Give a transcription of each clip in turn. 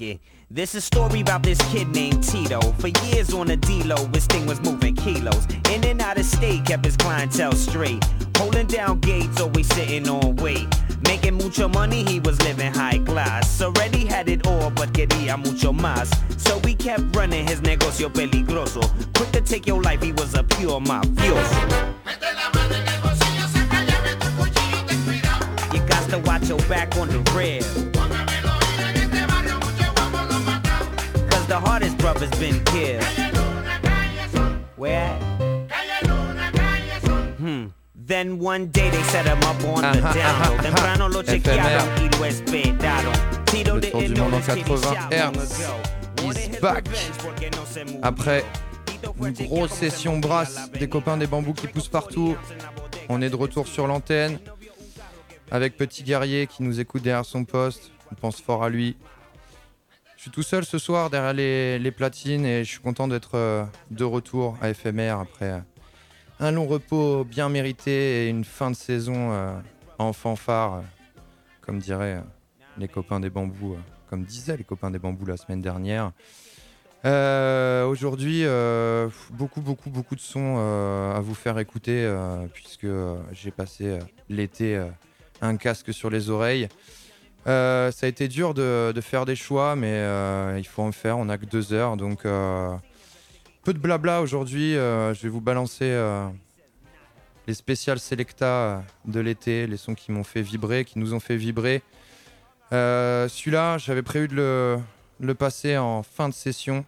it. This is a story about this kid named Tito. For years on the D-Lo, his thing was moving kilos. In and out of state, kept his clientele straight. Holding down gates, always sitting on weight. Making mucho money, he was living high class. Already had it all, but quería mucho más. So we kept running his negocio peligroso. Quick to take your life, he was a pure mafioso. You got to watch your back on the rail. The hardest brother's been killed. Where? Hmm. Then one day they set him up on the Ajá, down ajá, low. Temprano lo chequearon y lo esperaron. Tito Le tour du didn't monde en know this kid he 80 shot long Hertz back. Après une grosse session brasse, des copains des bambous qui poussent partout. On est de retour sur l'antenne avec Petit Guerrier qui nous écoute derrière son poste. On pense fort à lui. Suis tout seul ce soir derrière les, platines et je suis content d'être euh, de retour à FMR après euh, un long repos bien mérité et une fin de saison euh, en fanfare, comme diraient les copains des bambous, comme disaient les copains des bambous la semaine dernière. Aujourd'hui, beaucoup, beaucoup, beaucoup de sons à vous faire écouter, puisque j'ai passé l'été un casque sur les oreilles. Euh, ça a été dur de, faire des choix, mais euh, il faut en faire. On n'a que deux heures, donc euh, peu de blabla aujourd'hui. je vais vous balancer les spéciales Selecta de l'été, les sons qui m'ont fait vibrer, qui nous ont fait vibrer. Celui-là, j'avais prévu de le, passer en fin de session.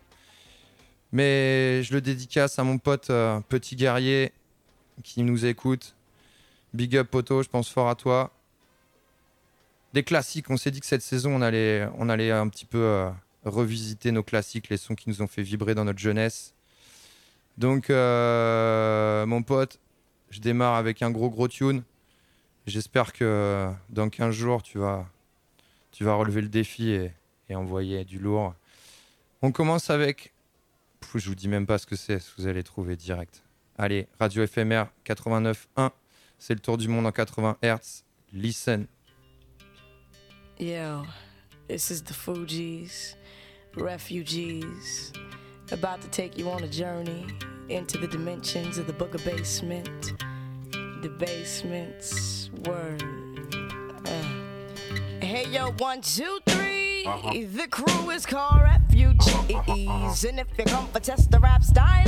Mais je le dédicace à mon pote Petit Guerrier qui nous écoute. Big up Poto, je pense fort à toi. Des classiques, on s'est dit que cette saison on allait, on allait un petit peu euh, revisiter nos classiques, les sons qui nous ont fait vibrer dans notre jeunesse. Donc euh, mon pote, je démarre avec un gros gros tune. J'espère que dans 15 jours tu vas, tu vas relever le défi et, et envoyer du lourd. On commence avec Pff, je vous dis même pas ce que c'est, vous allez trouver direct. Allez, Radio FMR 89.1, c'est le tour du monde en 80 Hz. Listen. Yo, this is the Fugees, refugees, about to take you on a journey into the dimensions of the Booger Basement. The basement's word. Uh. Hey, yo, one, two, three. The crew is called refugees. And if you come for test the rap style,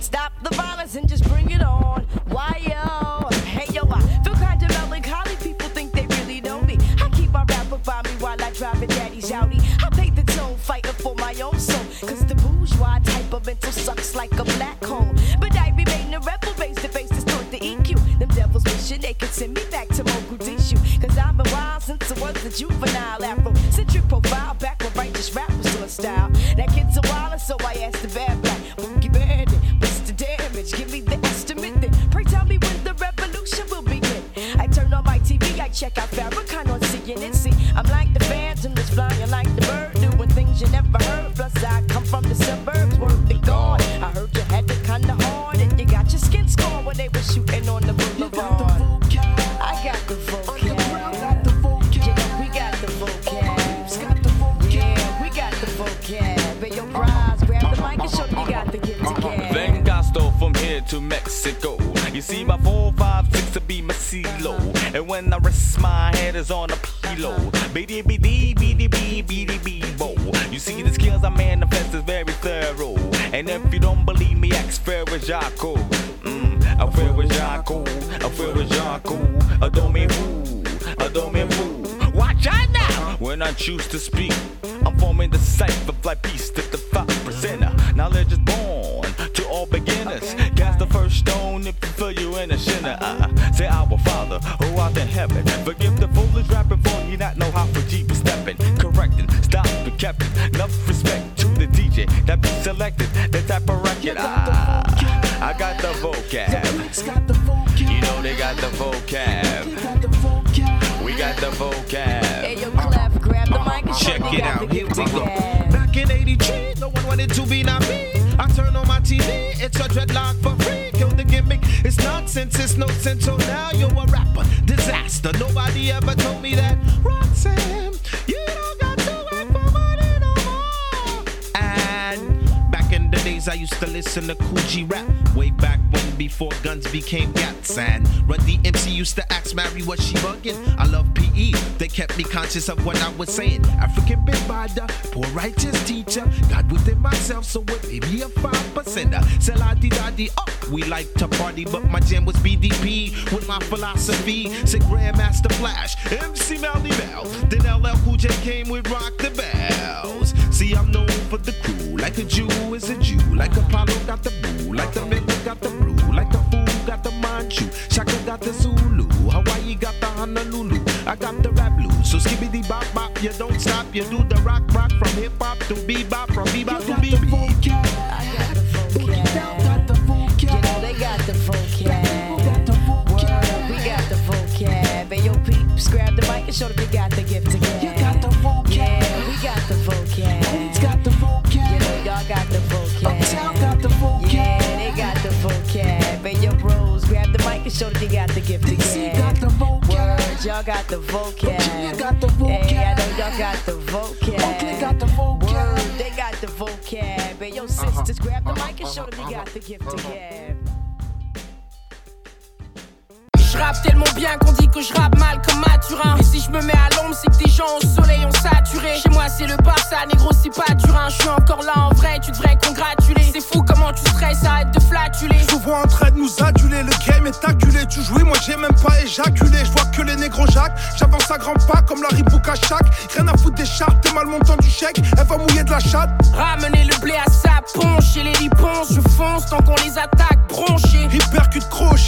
stop the violence and just bring it on. Why, yo, for my own soul. Cause the bourgeois type of mental sucks like a black hole. But I remain a rebel, face to face, distort the EQ. Them devils wishing they could send me back to Mogadishu. Cause I've been wild since I was a juvenile choose to speak. I the listen rap. Way back when before guns became gats. And Run DMC used to ask Mary what she bugging. I love PE. They kept me conscious of what I was saying. African big bada, poor righteous teacher. God within myself, so it may be a five percenter. Sell di daddy up. Oh, we like to party, but my jam was BDP with my philosophy. Say Grandmaster Flash, MC Melle Mel. Then LL Cool J came with Rock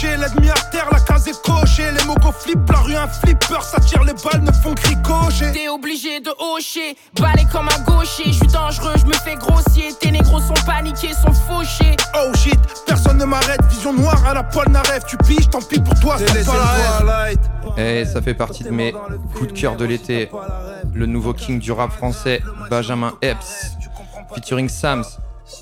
L'ennemi à terre, la case est cochée. Les mogos flippent, la rue un flipper, ça tire les balles, ne font que ricocher. T'es obligé de hocher, balai comme un gaucher. Je suis dangereux, je me fais grossier. Tes négros sont paniqués, sont fauchés. Oh shit, personne ne m'arrête, vision noire à la Paul Naref. Tu piges, tant pis pour toi, c'est pas la rêve. Et ça fait partie de mes coups de cœur de l'été. Le nouveau king du rap français, Benjamin Epps, featuring Sams.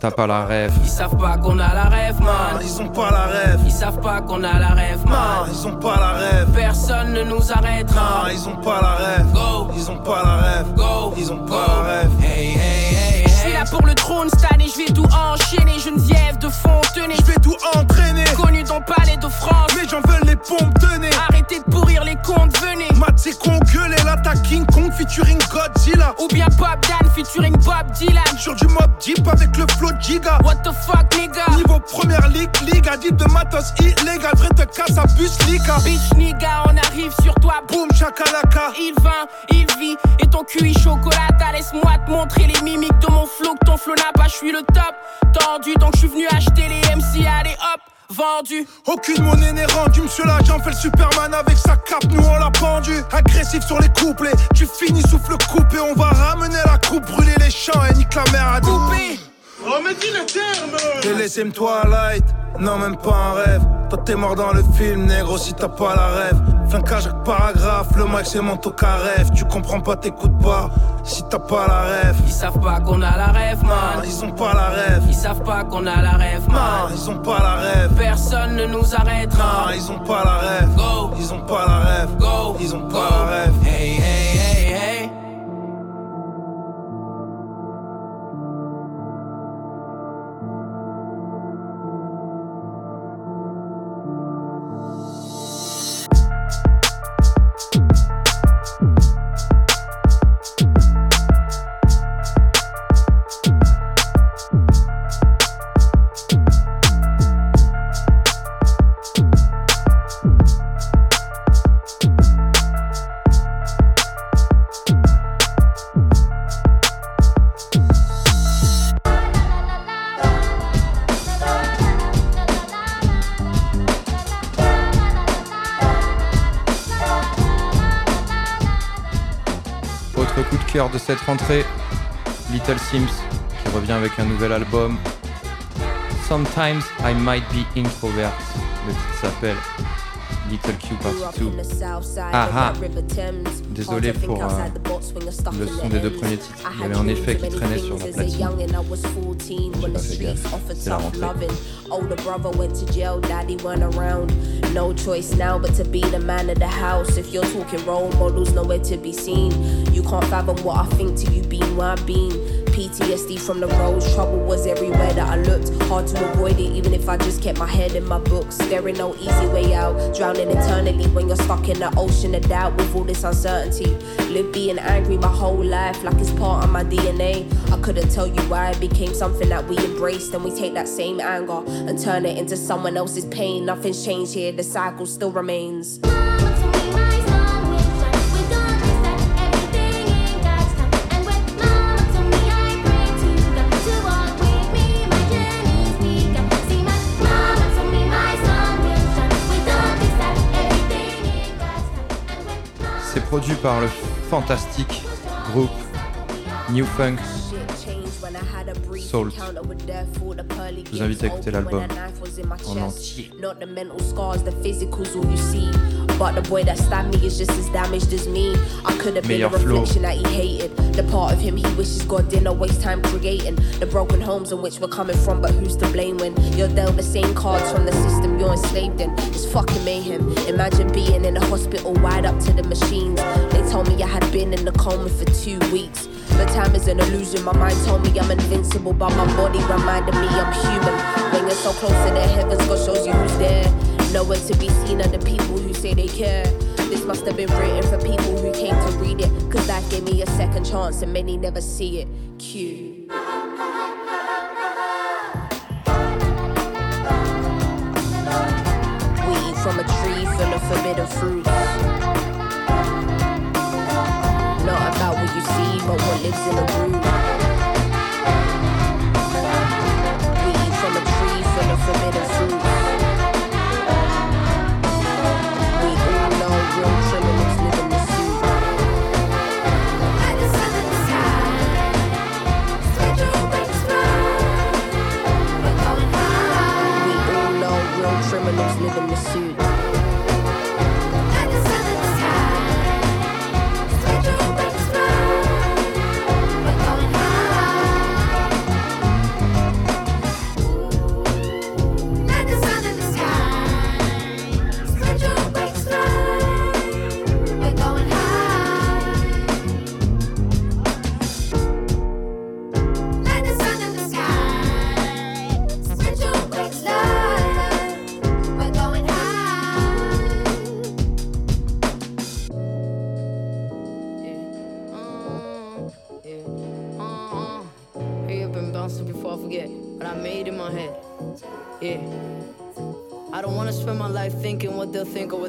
T'as pas la rêve. Ils savent pas qu'on a la rêve, man. Ils ont pas la rêve. Ils savent pas qu'on a la rêve, Non, man. ils ont pas la rêve. Personne ne nous arrêtera. Non, ils ont pas la rêve. Go, Ils ont pas la rêve. go, Ils ont go. pas la rêve. Hey, hey, hey, suis là pour le trône cette année, je vais tout enchaîner. Geneviève de Fontenay. Je vais tout entraîner. Connu dans le palais de France. Mais j'en veux les pompes de nez. Arrêtez de pourrir les comptes, venez. Matt c'est con gueulé l'attaque King Kong featuring Godzilla. Ou bien Bob Dan featuring Bob Dylan. Sur du mob deep avec le flow de Giga. What the fuck, nigga? Niveau première ligue, ligue addict de matos illégal. Vrai te casse à bus Lika. Bitch, nigga, on arrive sur toi. Boom chakalaka. Il vint, il vit, et ton QI chocolata. Laisse-moi te montrer les mimiques de mon flow. Que ton flow n'a pas, je suis le top. Tendu, donc je suis venu acheter les MC. Allez hop, vendu. Aucune monnaie n'est rendue, monsieur l'agent fait le Superman avec sa cape, nous on l'a pendu. Agressif sur les couplets, tu finis souffle coupé, on va ramener la coupe, brûler les champs et nique la mer à Coupé. Oh, mais dis le terme T'es laissé me Twilight, non même pas un rêve. Toi t'es mort dans le film, négro si t'as pas la rêve. Flincage avec paragraphe, le mic c'est mon rêve. Tu comprends pas, t'écoutes pas, si t'as pas la rêve. Ils savent pas qu'on a la rêve, Non, man. ils ont pas la rêve. Ils savent pas qu'on a la rêve, Non, man. ils ont pas la rêve. Personne ne nous arrêtera. Non, ils ont pas la rêve. Go, Ils ont pas la rêve. go, Ils ont pas la rêve. Hey, hey, hey. Little Sims qui revient avec un nouvel album. Sometimes I Might Be Introvert. Le titre s'appelle Little Q Party 2. Aha. Ah. Désolé pour euh, le son des deux premiers titres. Il y avait un effet qui traînait sur la platine. J'ai pas fait gaffe. C'est la rentrée. Older brother went to jail, daddy went around. No choice now but to be the man of the house. If you're talking role models, nowhere to be seen. You can't fathom what I think till you been where I've been. PTSD from the roads, trouble was everywhere that I looked. Hard to avoid it, even if I just kept my head in my books. There ain't no easy way out, drowning eternally when you're stuck in the ocean of doubt with all this uncertainty. Live being angry my whole life, like it's part of my DNA. I couldn't tell you why it became something that we embraced, and we take that same anger and turn it into someone else's pain. Nothing's changed here, the cycle still remains. Produit par le fantastique groupe New Funk. SAULT. Je vous invite à écouter l'album en entier. Not the mental scars, the physicals, all you see. But the boy that stabbed me is just as damaged as me. I could have been a reflection that he hated. The part of him he wishes God didn't waste time creating. The broken homes in which we're coming from, but who's to blame when you're dealt the same cards from the system you're enslaved in? It's fucking mayhem. Imagine being in a hospital wired up to the machines. They told me I had been in the coma for two weeks. But time is an illusion. My mind told me I'm invincible, but my body reminded me I'm human. When you're so close to the heavens, God shows you who's there. Nowhere to be seen are the people who say they care. This must have been written for people who came to read it. Cause that gave me a second chance and many never see it. Q. We from a tree full of forbidden fruits. Lives in the root.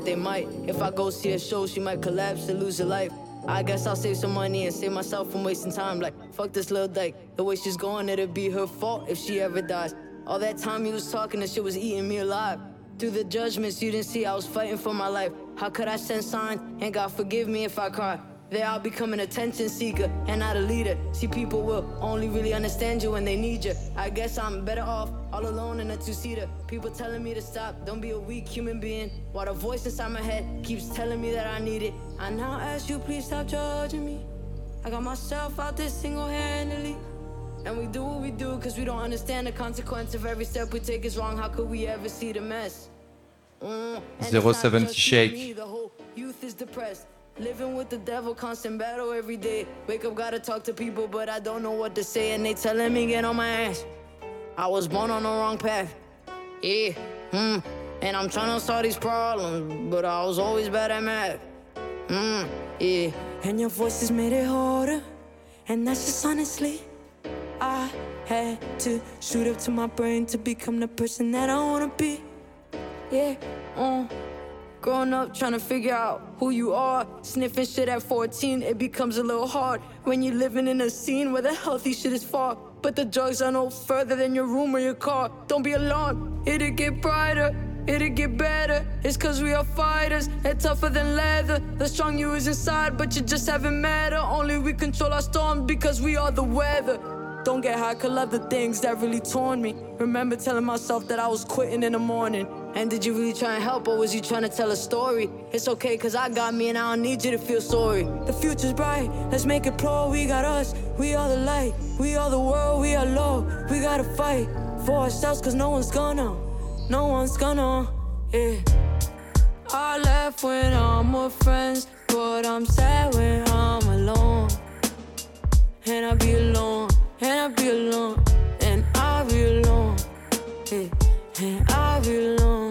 They might. If I go see a show, she might collapse and lose her life. I guess I'll save some money and save myself from wasting time. Like, fuck this little dyke. The way she's going, it'll be her fault if she ever dies. All that time you was talking, that shit was eating me alive. Through the judgments, you didn't see I was fighting for my life. How could I send signs? And God forgive me if I cry. There I'll become an attention seeker and not a leader. See, people will only really understand you when they need you. I guess I'm better off all alone in a two-seater. People telling me to stop, don't be a weak human being. While the voice inside my head keeps telling me that I need it. I now ask you, please stop judging me. I got myself out there single-handedly. And we do what we do cause we don't understand the consequence of every step we take is wrong. How could we ever see the mess? Mm. 070 shake. me, the whole youth is depressed. Living with the devil, constant battle every day. Wake up, gotta talk to people, but I don't know what to say, and they telling me get on my ass. I was born on the wrong path. Yeah, hmm. And I'm trying to solve these problems, but I was always bad at math. Hmm, yeah. And your voices made it harder, and that's just honestly. I had to shoot up to my brain to become the person that I wanna be. Yeah, uh. Growing up, trying to figure out who you are. Sniffing shit at 14, it becomes a little hard. When you're living in a scene where the healthy shit is far. But the drugs are no further than your room or your car. Don't be alarmed, it'll get brighter. It'll get better. It's cause we are fighters and tougher than leather. The strong you is inside, but you just haven't met her. Only we control our storms because we are the weather. Don't get high, could love the things that really torn me. Remember telling myself that I was quitting in the morning. And did you really try and help, or was you trying to tell a story? It's okay, cause I got me and I don't need you to feel sorry. The future's bright, let's make it pro. We got us, we are the light, we are the world, we are low. We gotta fight for ourselves, cause no one's gonna, no one's gonna, yeah. I laugh when I'm with friends, but I'm sad when I'm alone. And I be alone, and I be alone, and I be alone, yeah. and I be alone.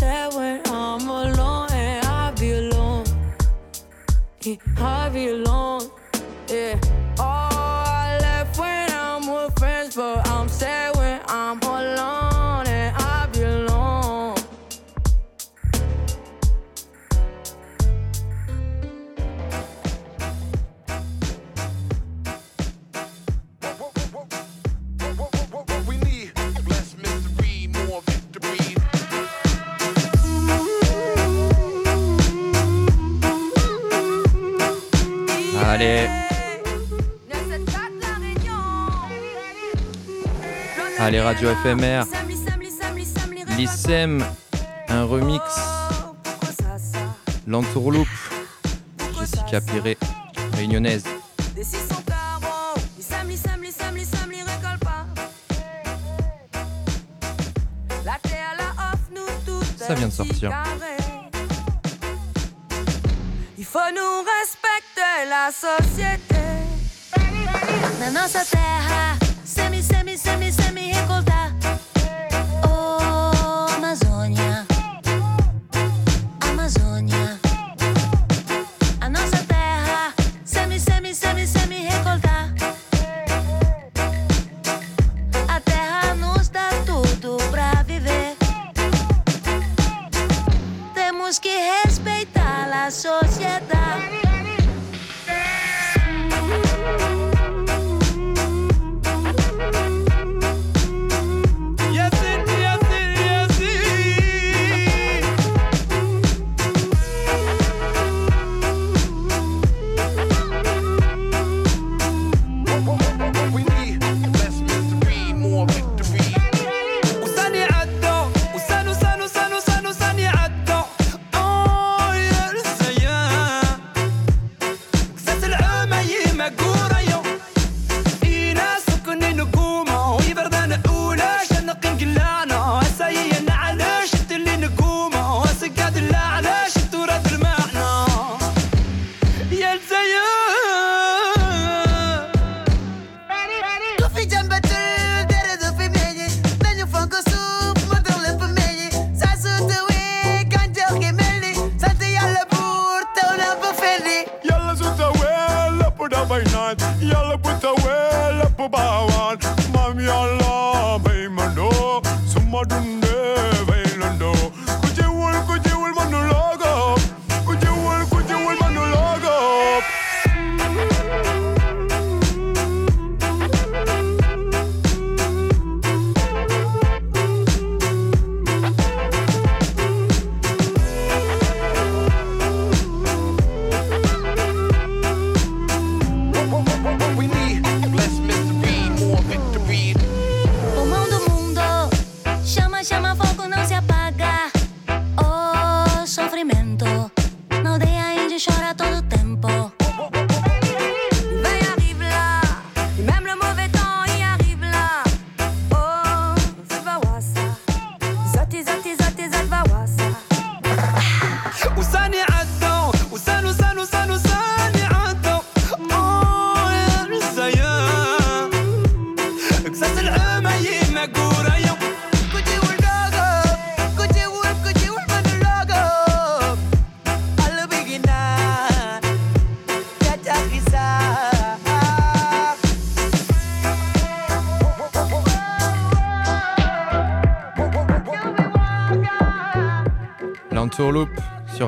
when I'm alone and I be alone. Yeah, I be alone. Ah, Allez, Radio FMR. Lissem, un remix. L'entourloupe. Jessica Piré, réunionnaise. Ça vient de sortir. Il faut nous respecter la société. Maintenant ça terre.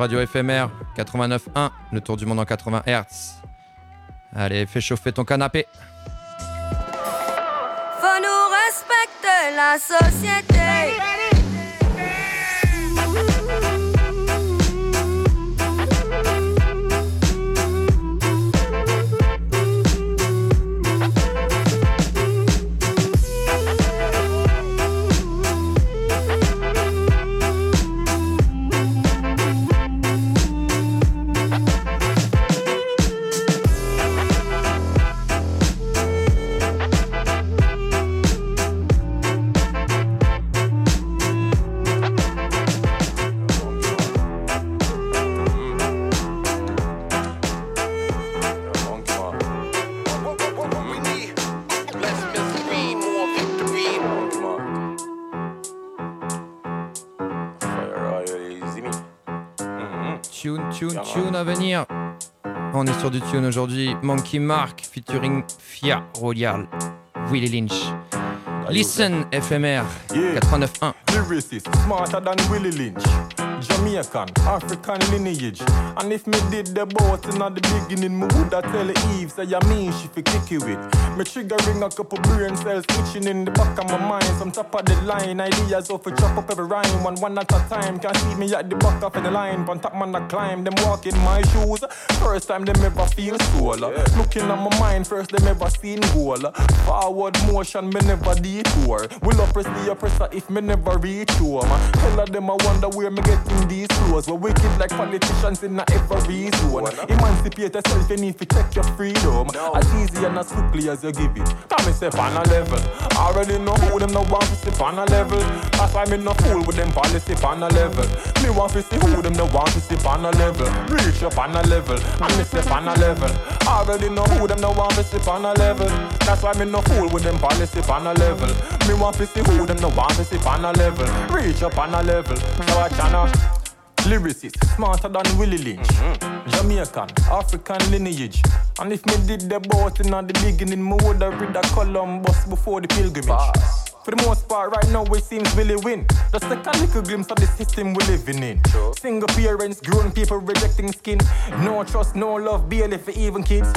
Radio FMR 89.1, le tour du monde en 80 Hz. Allez, fais chauffer ton canapé. venir. On est sur du tune aujourd'hui. Monkey Mark featuring Fia Royal, Willie Lynch. Listen FMR 89.1. Jamaican, African lineage. And if me did the boat in the beginning, me woulda tell Eve, say I mean she fi kick you with. Me trigger ring a couple brain cells itching in the back of my mind. Some top of the line, ideas off to chop up every rhyme, one one at a time. Can't see me at the back of the line, on top man I climb, them walk in my shoes. First time them ever feel soul. Looking at my mind, first them ever seen goal. Forward motion, me never detour. Will oppress the oppressor if me never reach home? Hell of them I wonder where me getting these clothes. We wicked like politicians in a every zone. Emancipate yourself, you need to check your freedom. As easy and as quickly as you give it. Come me step on a level. I already know who them no want to step on a level. That's why me no fool with them policy on a level. Me want to see who them no want to step on a level. Reach up on a level. And me step on a level. I already know who them no want to step on a level. That's why me no fool with them policy on a level. Me want to see who them no want to step on a level. Reach up on a level. So I cannot. Lyricist, smarter than Willie Lynch. Mm-hmm. Jamaican, African lineage. And if me did the boat in the beginning, me woulda read the Columbus before the pilgrimage. For the most part, right now it seems really win. Just take a little glimpse of the system we're living in. Single parents, grown people rejecting skin. No trust, no love, barely for even kids.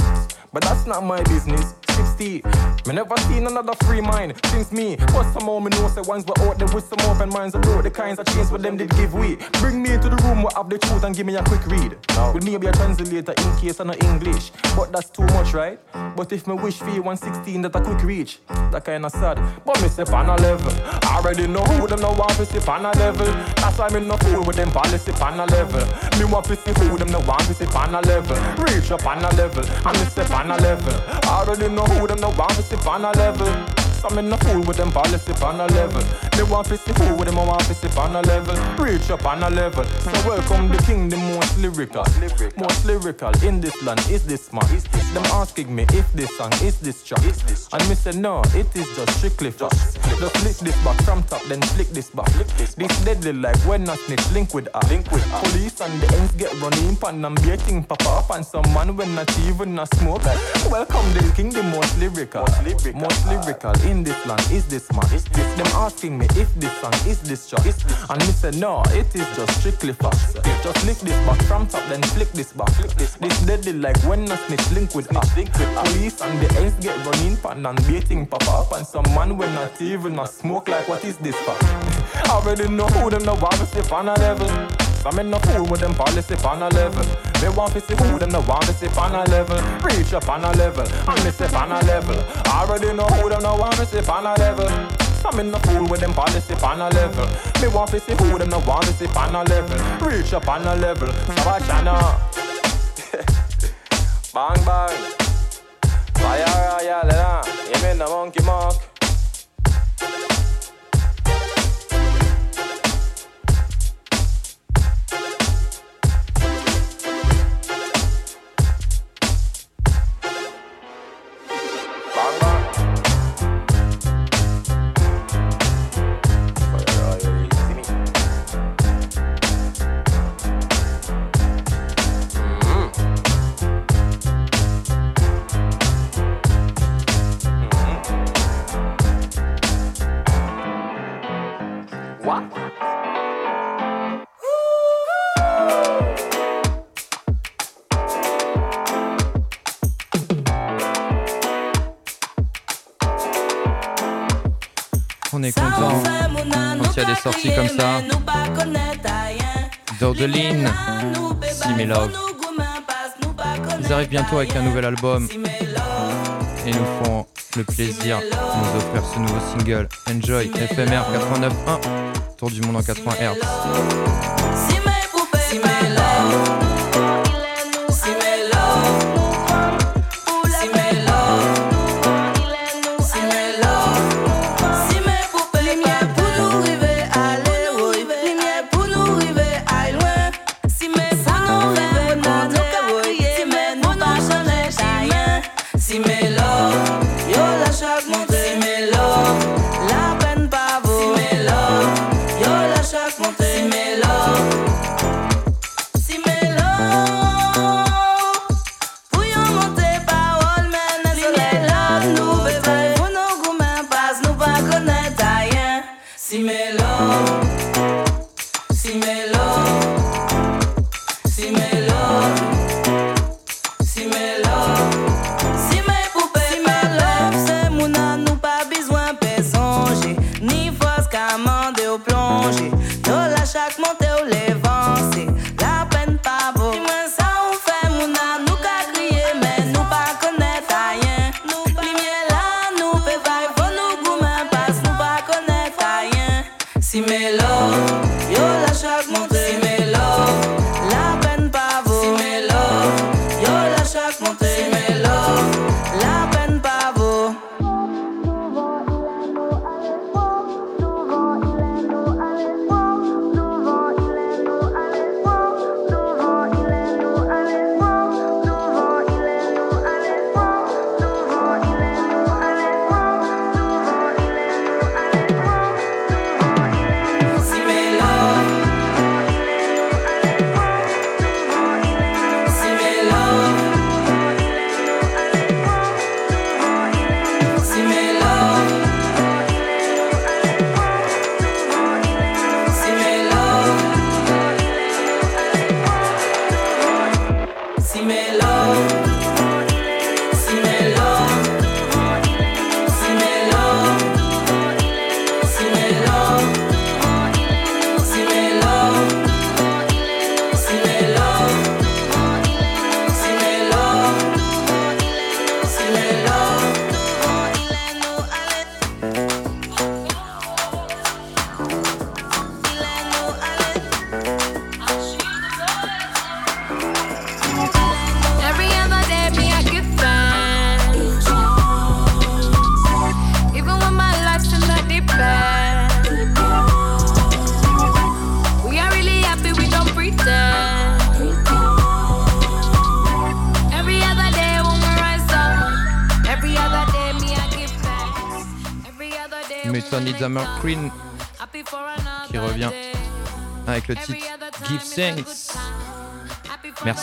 But that's not my business. 60. Me never seen another free mind since me. But somehow me know say ones were out there with some open minds. I brought the kinds of change what them did give way. Bring me into the room where I have the truth and give me a quick read. With me be a translator in case I know English. But that's too much, right? But if me wish for you 116 that a quick reach, that kinda sad. But me step on a level. Already know who them no want to step on a level. That's why me no fool with them policy on a level. Me want to see who them no want to step on a level. Reach up on a level. And me step on a level. Already know who them no want to step on a level. So me no fool with them policy on a level. Me want to see who with them I want to step on a level. Reach up on a level. So welcome the king, the most lyrical. Most lyrical in this land is this man. Them asking me if this song is this track. And me say no, it is just strictly facts. Just flick this back from top, then flick this back. This this deadly like when a snitch link with her. Link with Police and the ends get running pan and baiting pop up and some man when not even a smoke. Welcome the king, the most lyrical. Most lyrical in this land is this man. Is this Them asking me if this song is this track. And me say no, it is just strictly facts. Just lick this back from top, then flick this back. This deadly like when a snitch link with her. Police and the ends get running pan and baiting pop up and some man when not even a smoke like what is this for? I already know who them no want to step on a level. Some in no fool with them policy on a level. They want to see who them no want to step on a level. Reach up on a level, and me step on a level. I already know who them no want to step on a level. I'm in no fool with them policy on a level. Me want to see who them no want to step on a level. Reach up on a level. So I cannot. Uh, bang bang. Fire royal. Eh, you mean the monkey mark. Ça. Dodeline, See Love. Ils arrivent bientôt avec un nouvel album et nous font le plaisir de nous offrir ce nouveau single Enjoy FMR 89.1 Tour du monde en 80 Hz.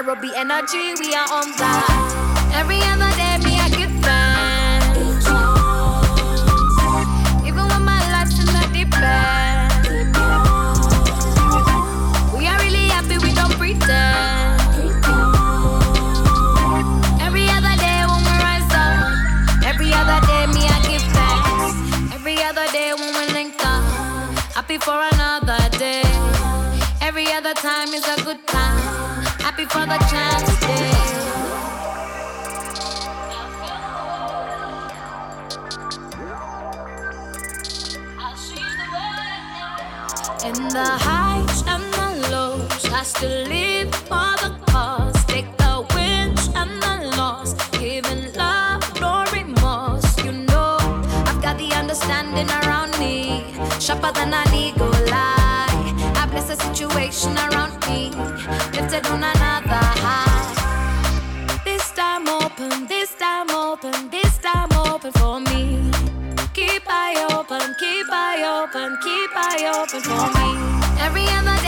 Nairobi energy, we are on that. Every other day, me I give thanks. Even when my life's in the deep end. We are really happy, we don't pretend. Every other day when we rise up. Every other day, me I give thanks. Every other day when we link up. Happy for another day. Every other time is a good for the chance. In the highs and the lows, I still live for the cause. Take the wins and the loss, giving love, no remorse. You know, I've got the understanding around me, sharper than an eagle eye. I bless the situation around me, lifted on another high. This time open, this time open, this time open for me. Keep eye open, keep eye open, keep eye open for me. Every other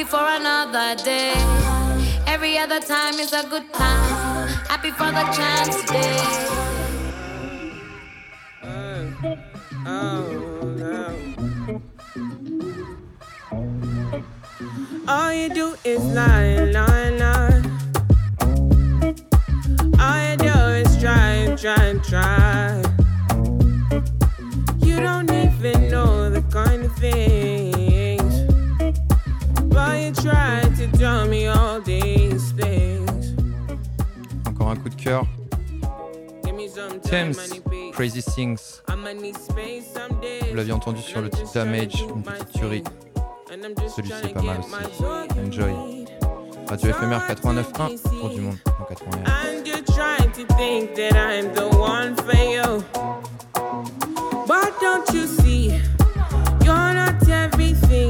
happy for another day. Every other time is a good time. Happy for the chance day. All you do is lie, lie, lie. All you do is try, try, try. You don't even know the kind of things. But you try to tell me all these things? Encore un coup de cœur. Give me some time, Thames. Crazy Things. Vous l'aviez entendu sur le titre Damage, une petite tuerie. And I'm just Celui-ci est pas mal aussi. Enjoy. Radio FMR 89.1 pour du monde en 80 Hz. And you're trying to think that I'm the one for you. But don't you see, you're not everything,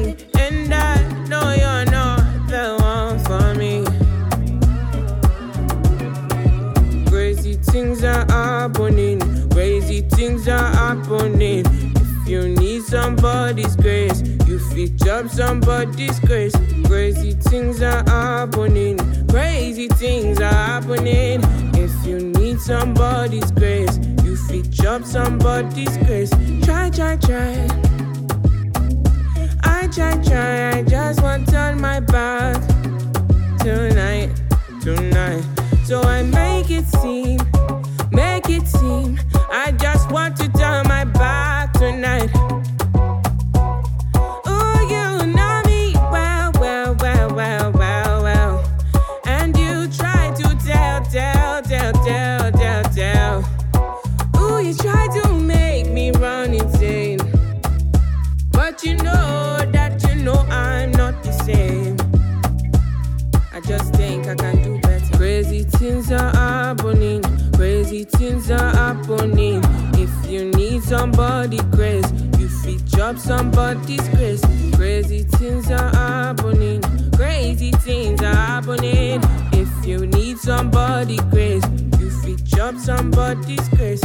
things are happening, crazy things are happening. If you need somebody's grace, you fit job somebody's grace. Crazy things are happening, crazy things are happening. If you need somebody's grace, you fit job somebody's grace. Try, try, try. I try, try, I just want to turn my back tonight, tonight. So I make it seem, make it seem. I just want to turn my If you need somebody grace, you fit job somebody's grace. Crazy things are happening. Crazy things are happening. If you need somebody grace, you fit job somebody's grace.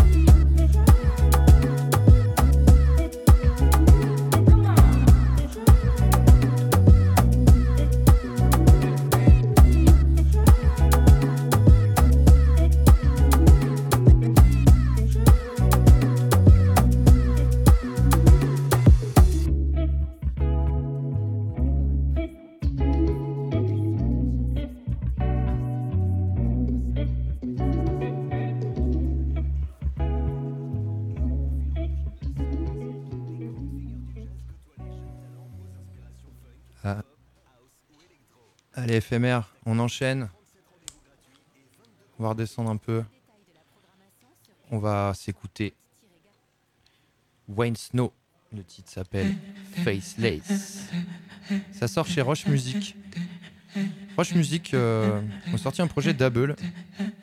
Et éphémère. On enchaîne. On va redescendre un peu. On va s'écouter Wayne Snow. Le titre s'appelle Faceless. Ça sort chez Roche Music. Roche Music euh, ont sorti un projet Double.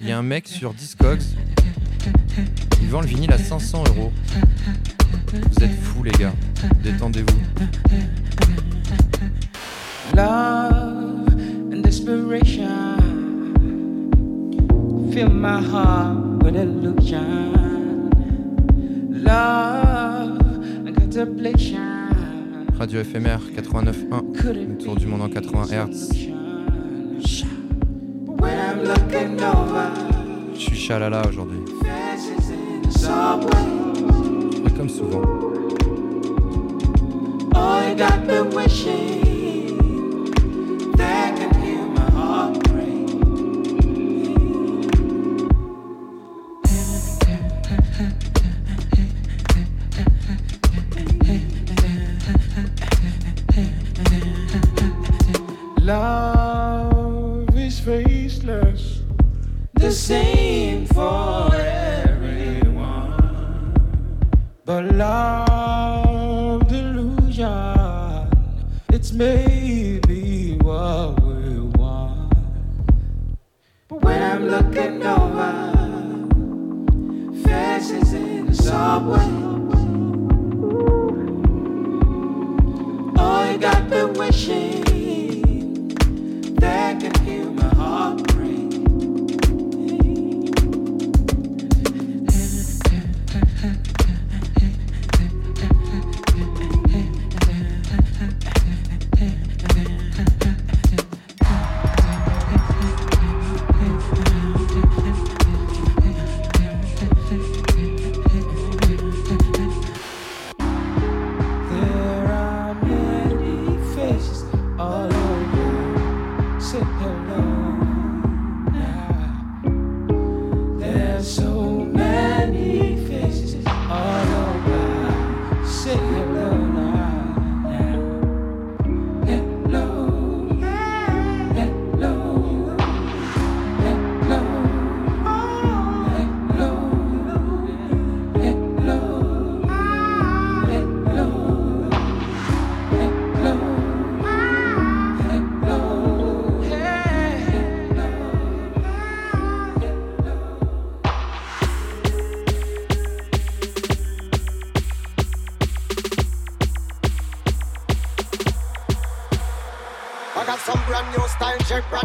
Il y a un mec sur Discogs. Il vend le vinyle à 500 euros. Vous êtes fous les gars. Détendez-vous. And desperation fill my heart with illusion. Love and contemplation. Radio éphémère 89.1. Autour du monde en 80 Hz. When I'm looking over, Je suis chalala aujourd'hui. faces in the subway. Pas comme souvent. Oh, you got me wishing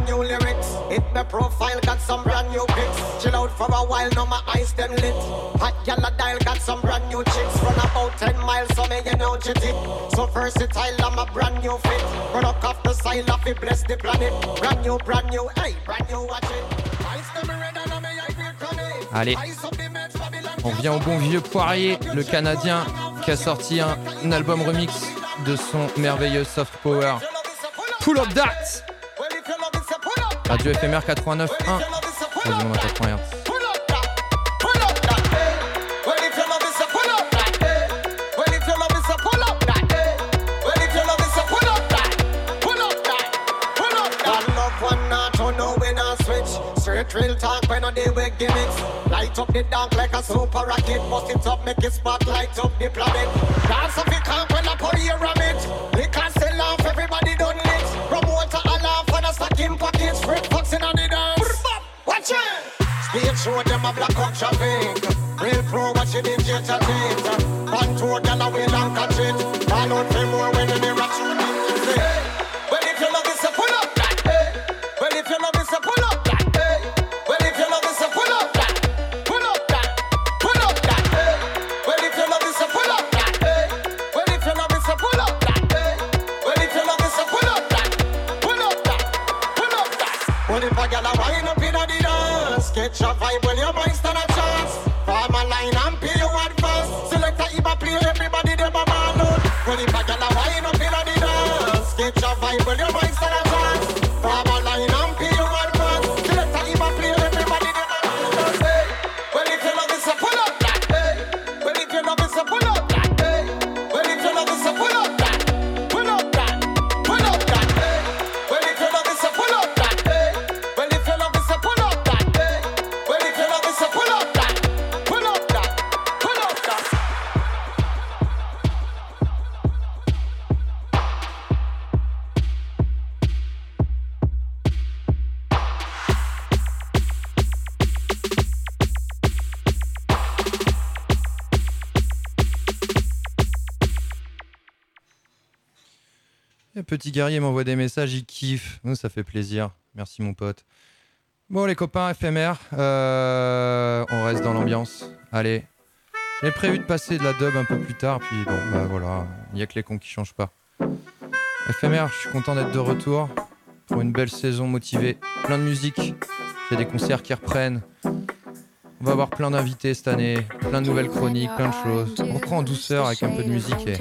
new lyrics. Hit my profile, got some brand new pics. Chill out for a while, now my eyes them lit. Hot a dial, got some brand new chicks. Run about 10 miles, so me you know jitty. So versatile, I'm a brand new fit. Product off the side of it, bless the planet. Brand new, brand new, hey, brand new, watch it. Allez. On revient au bon vieux Poirier, le Canadien, qui a sorti un, un album remix de son merveilleux soft power. Pull up that Radio FMR 89.1 Radio Monde à 80 Hz. Well, if you love it, so pull up that. Well, if you love it, so pull up that. Well, if you love it, so pull up that. Pull up that. Pull up that. One love, one oh not to know when I switch. Straight real talk when I deal with gimmicks. Light up the dark like a super rocket. Bust it up, make it spot, light up the planet. Dance of it camp when I pour your rabbit. Liquor sell off, everybody Stage show them a black out traffic. Real pro watching in theater theater. One tour gal away and catch it. Out for more when they rock you in the Guerrier m'envoie des messages, il kiffe. Nous, ça fait plaisir. Merci, mon pote. Bon, les copains éphémères, euh, on reste dans l'ambiance. Allez. J'ai prévu de passer de la dub un peu plus tard, puis bon, bah voilà, il n'y a que les cons qui changent pas. Éphémère, je suis content d'être de retour pour une belle saison motivée. Plein de musique, il y a des concerts qui reprennent. On va avoir plein d'invités cette année, plein de nouvelles chroniques, plein de choses. On reprend en douceur avec un peu de musique et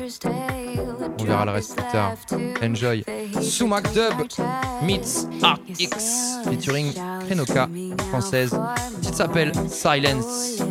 on verra le reste plus tard. Enjoy. Sumac Dub meets RX featuring Krenoka, française. Le titre s'appelle Silence.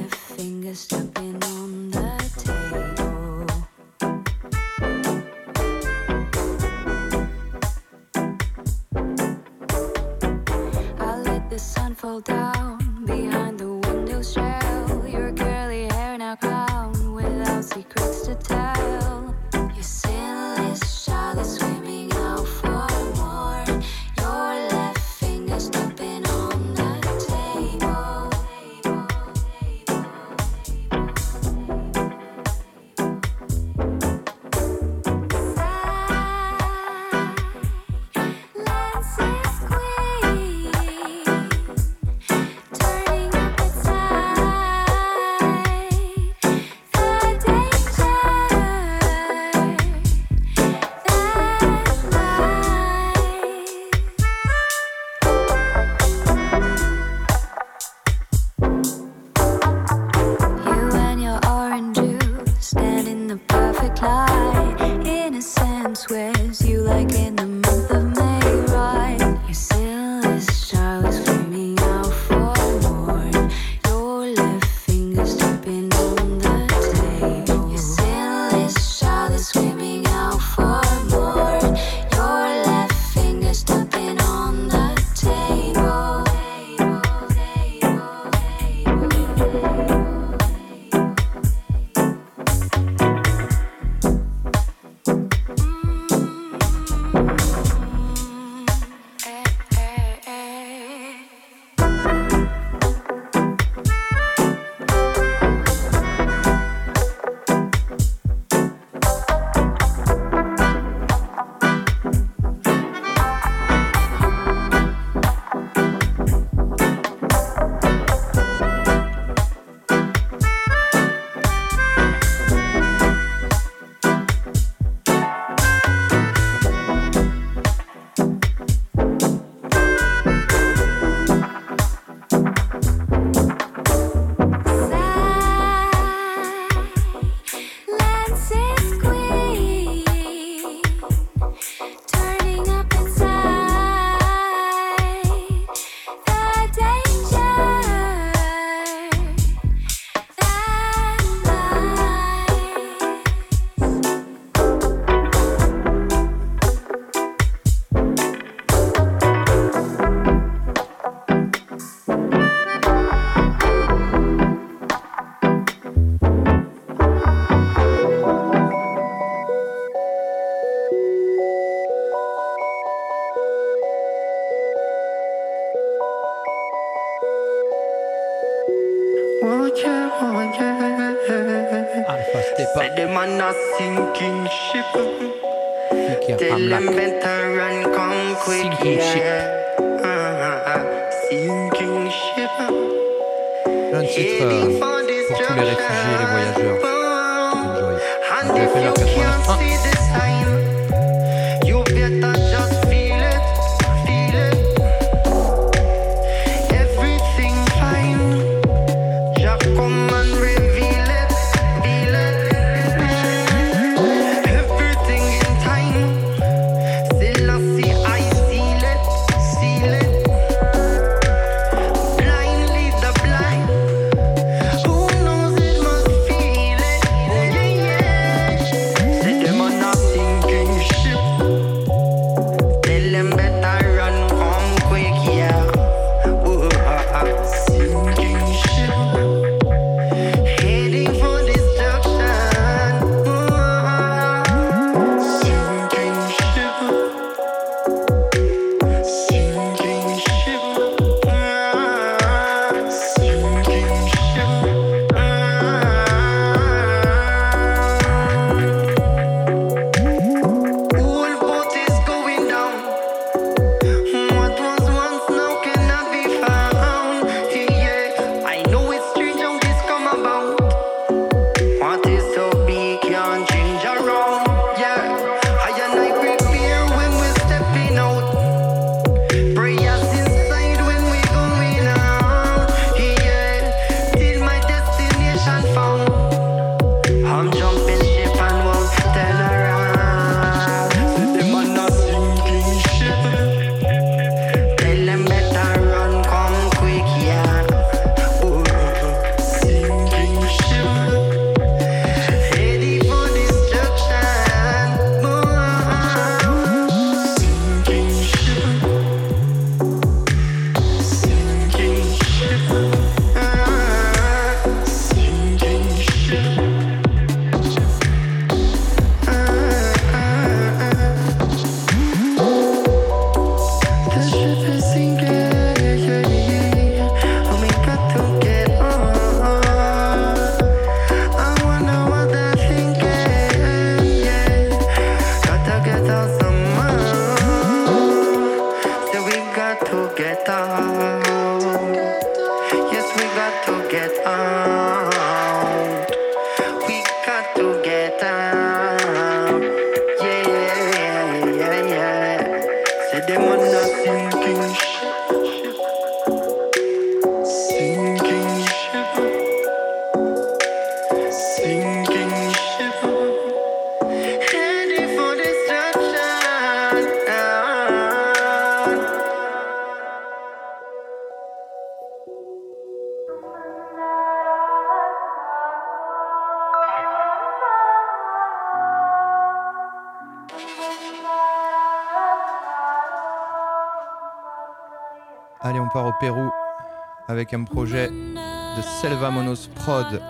Avec un projet de Selva Monos Prod.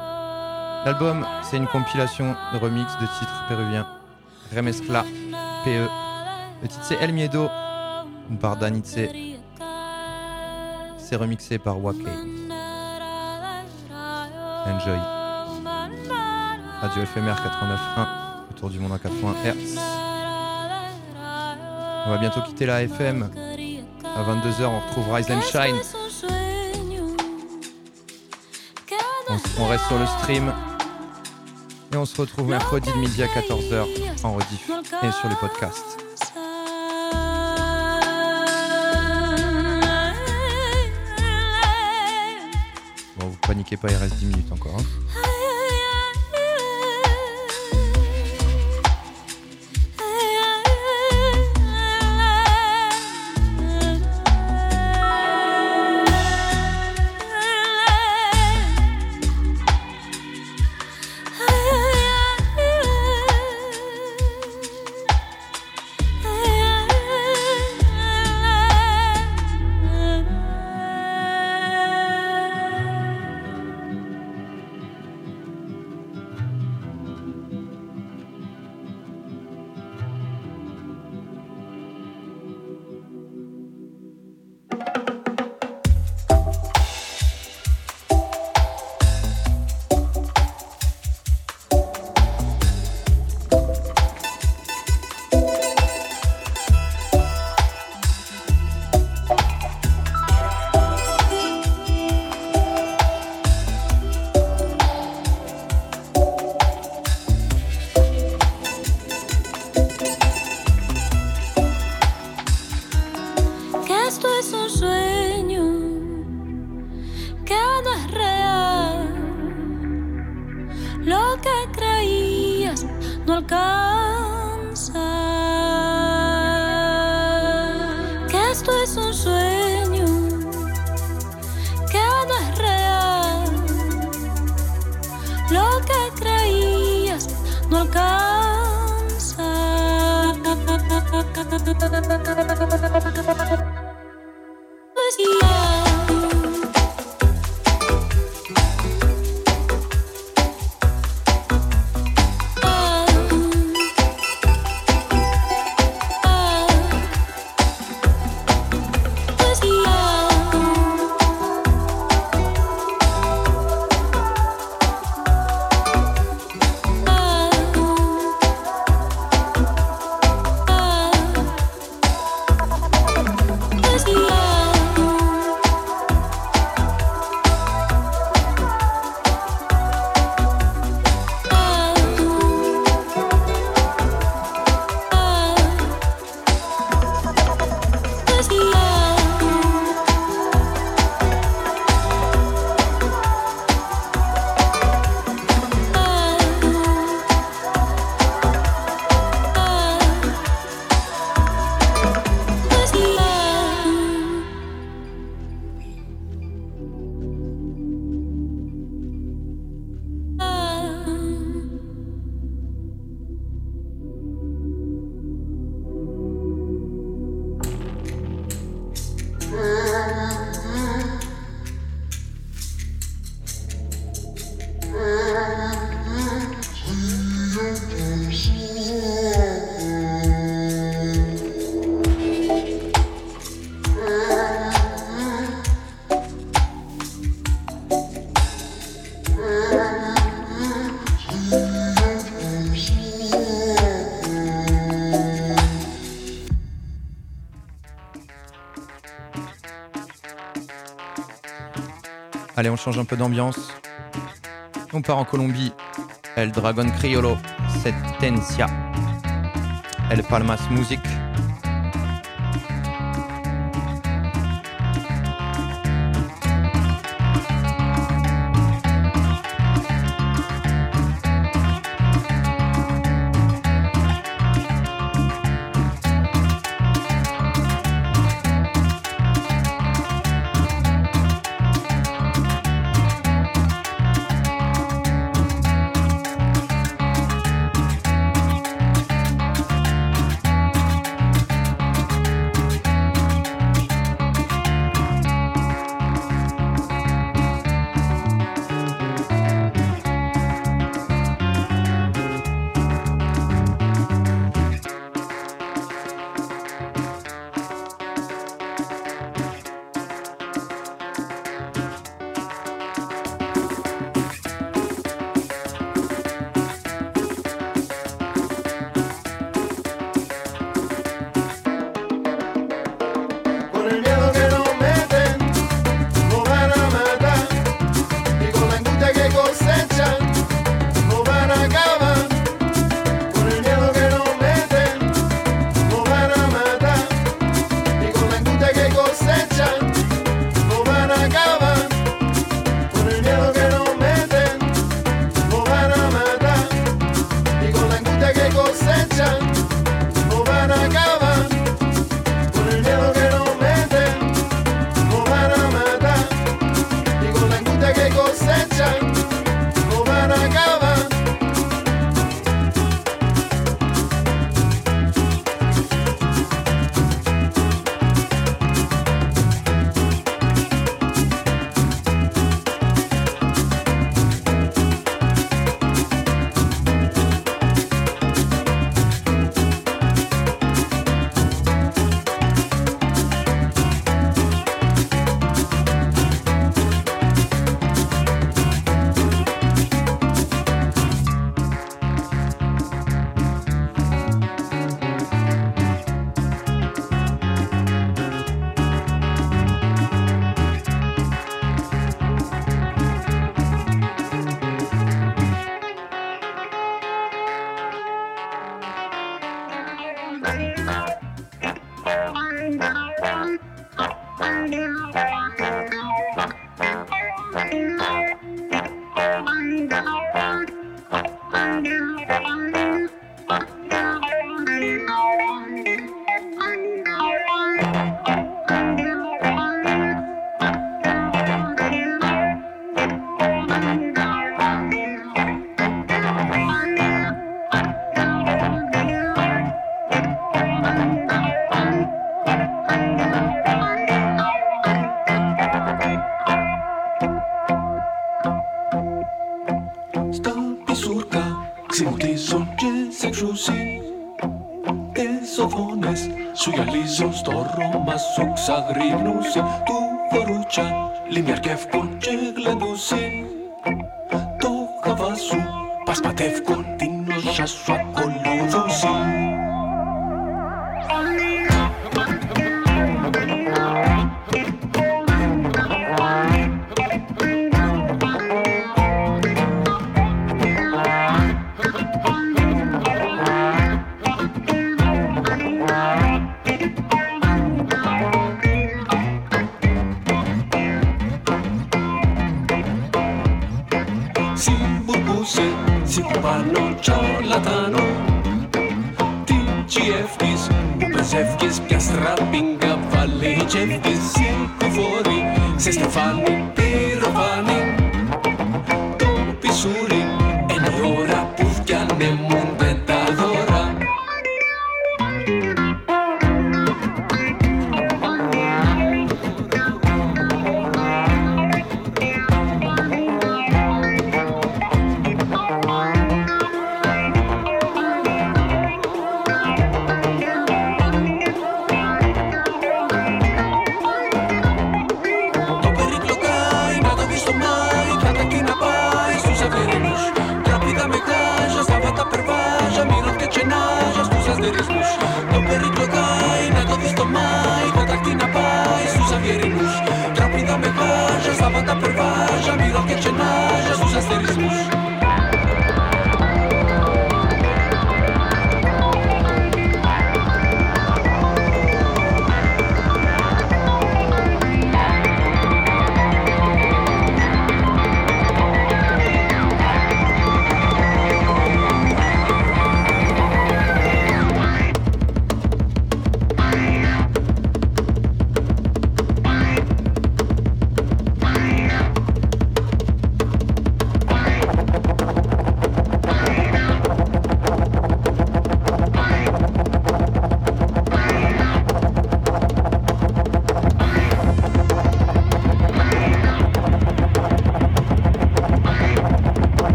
L'album, c'est une compilation de remix de titres péruviens. Remezcla, PE. Le titre, c'est El Miedo par Danitze. C'est remixé par Wake. Enjoy. Radio éphémère 89.1, autour du monde en 80 Hz. On va bientôt quitter la FM. À 22h, on retrouve Rise and Shine. On, reste sur le stream. Et on se retrouve mercredi de midi à 14h en rediff et sur les podcasts. Bon, vous paniquez pas, il reste 10 minutes encore. hein. Thank you. On change un peu d'ambiance. On part en Colombie. El Dragon Criollo, Sentencia. El Palmas Music. Μασόξα γρήγνουσε του βορούτσα Λιμιαρκεύκον και γλεντούσιν Το καβασού, σου πασπατεύκον την όσα σου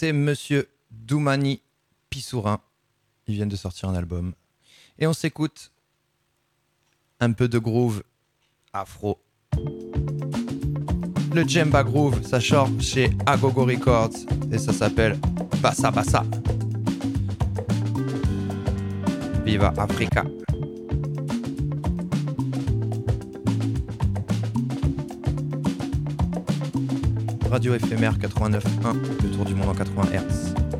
c'était Monsieur Doumani Pissourin. Ils viennent de sortir un album. Et on s'écoute un peu de groove afro. Le Djemba Groove, ça sort chez Agogo Records et ça s'appelle Bassa Bassa. Viva Africa! Radio FMR 89.1, le tour du monde en 80 Hz.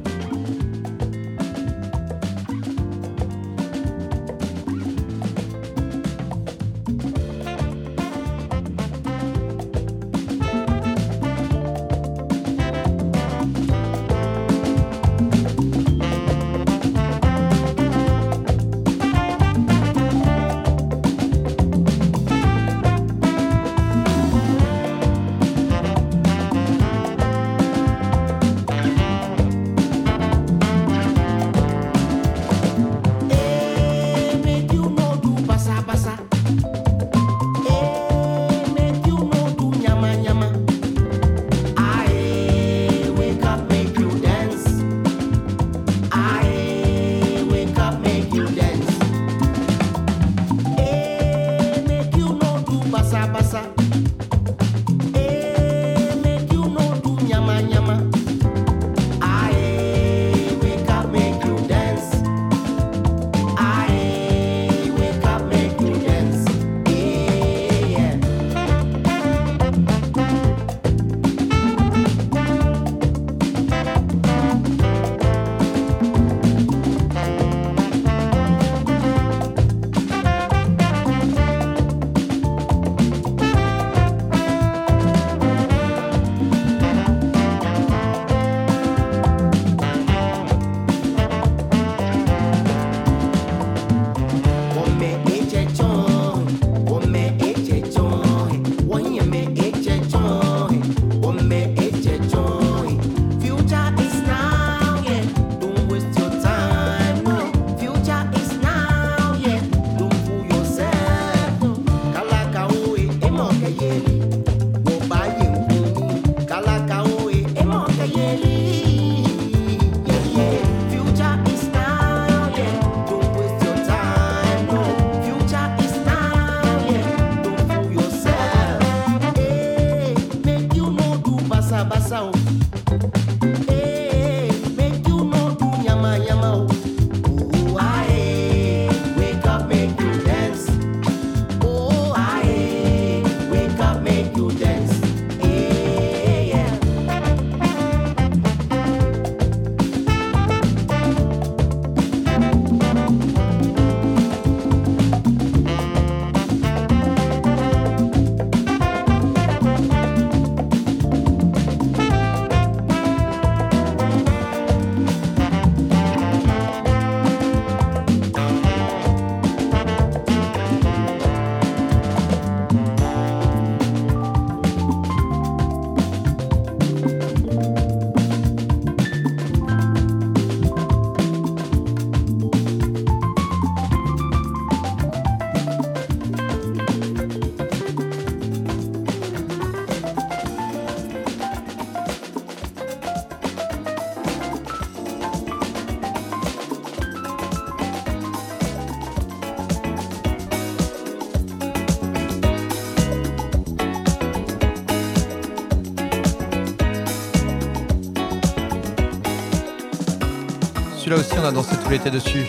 dessus.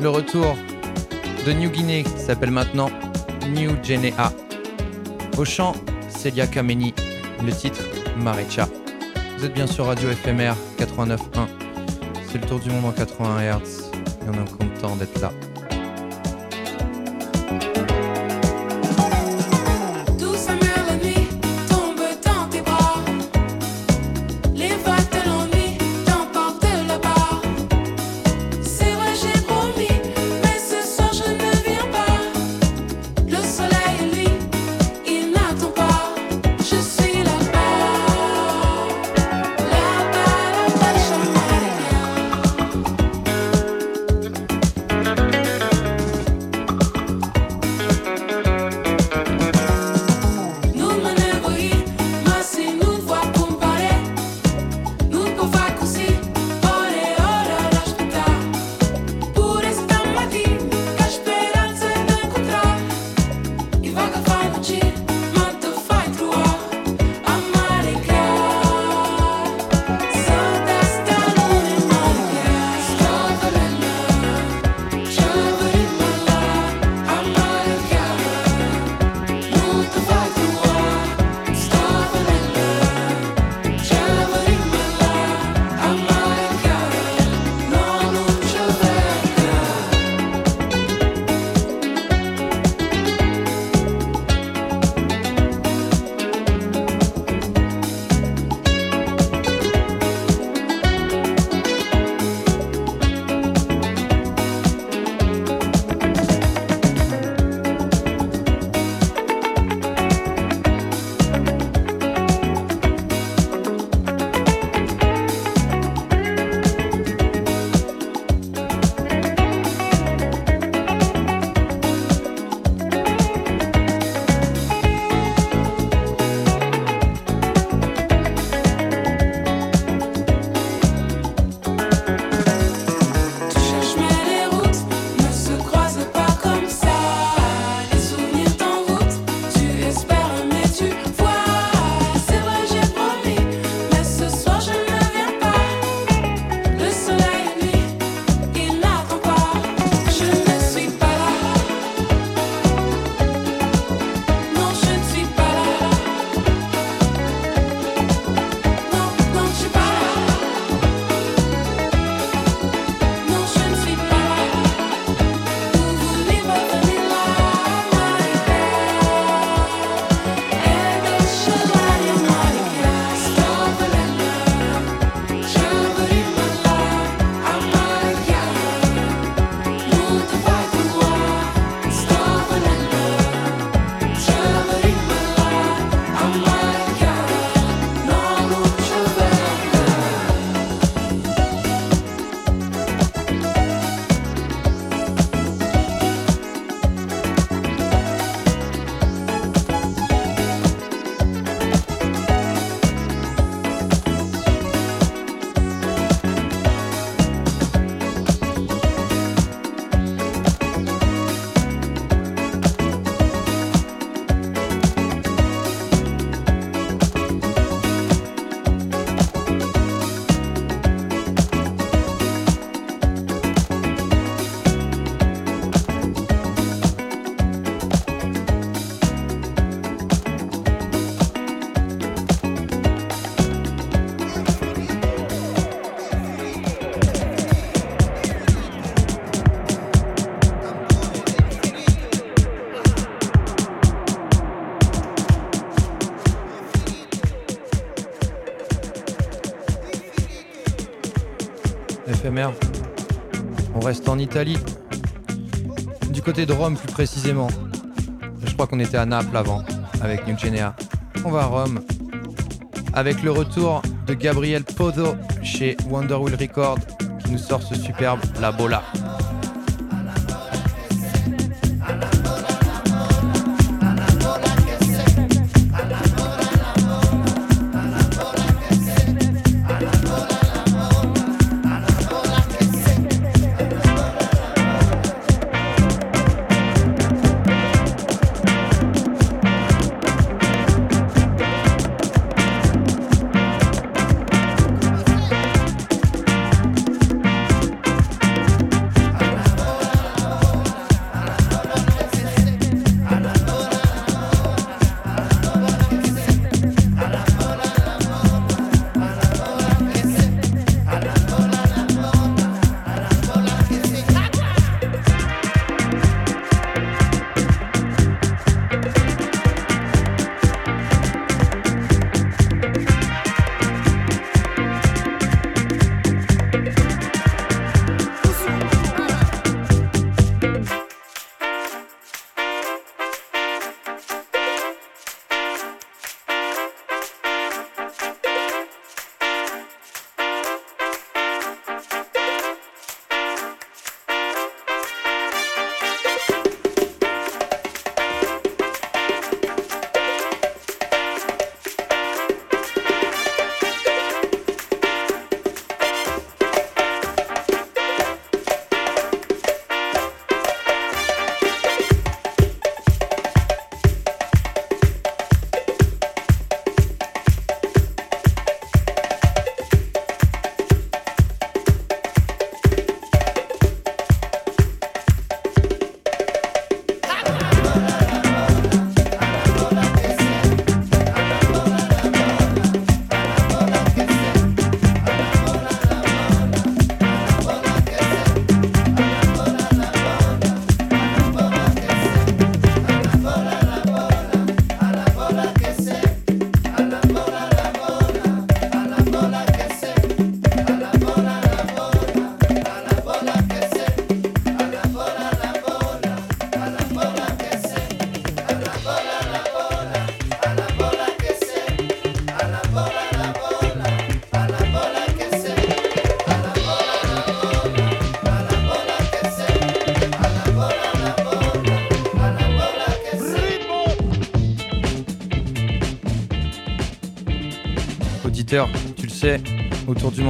Le retour de New Guinée s'appelle maintenant New Genea. Au chant, Celia Kameni, le titre Marecha. Vous êtes bien sur Radio FMR 89.1. C'est le tour du monde en 81 Hz et on est content d'être là. Italie, du côté de Rome plus précisément. Je crois qu'on était à Naples avant, avec New Genea. On va à Rome, avec le retour de Gabriel Podo chez Wonderwheel Records, qui nous sort ce superbe La Bola.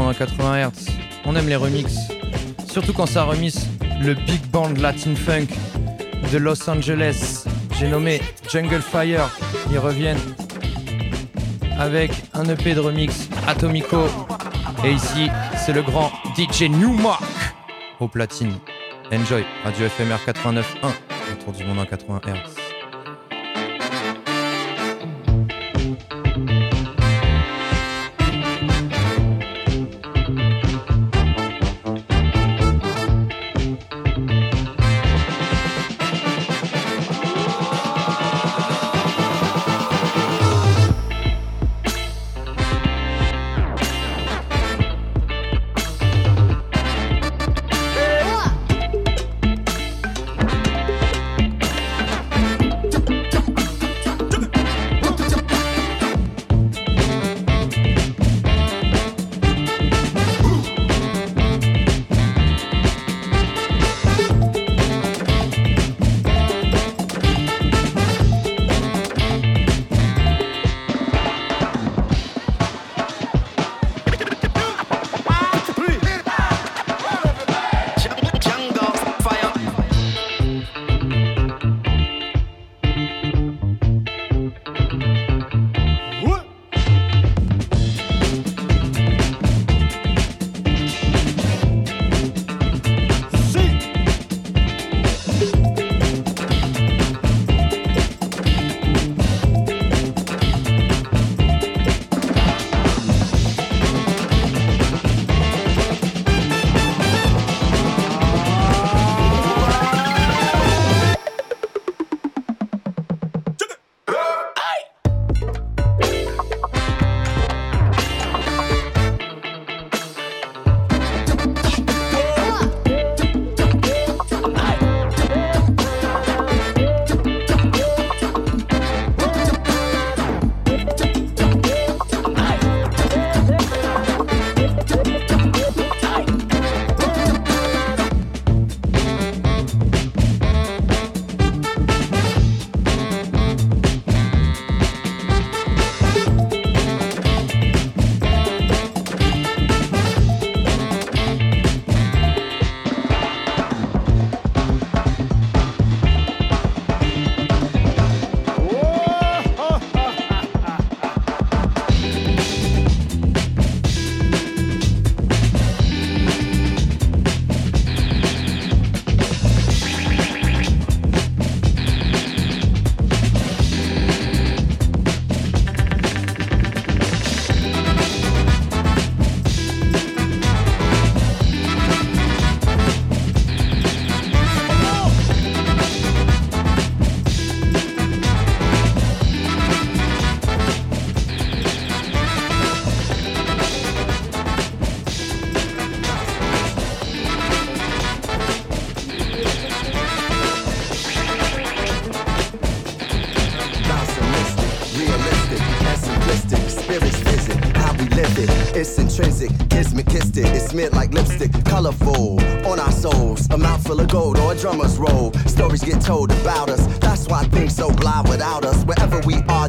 En 80 Hz, on aime les remixes. Surtout quand ça remix le big band Latin Funk de Los Angeles. J'ai nommé Jungle Fire. Ils reviennent avec un EP de remix Atomico. Et ici, c'est le grand DJ Newmark au platine. Enjoy, Radio FMR 89.1, autour du monde en 80 Hz.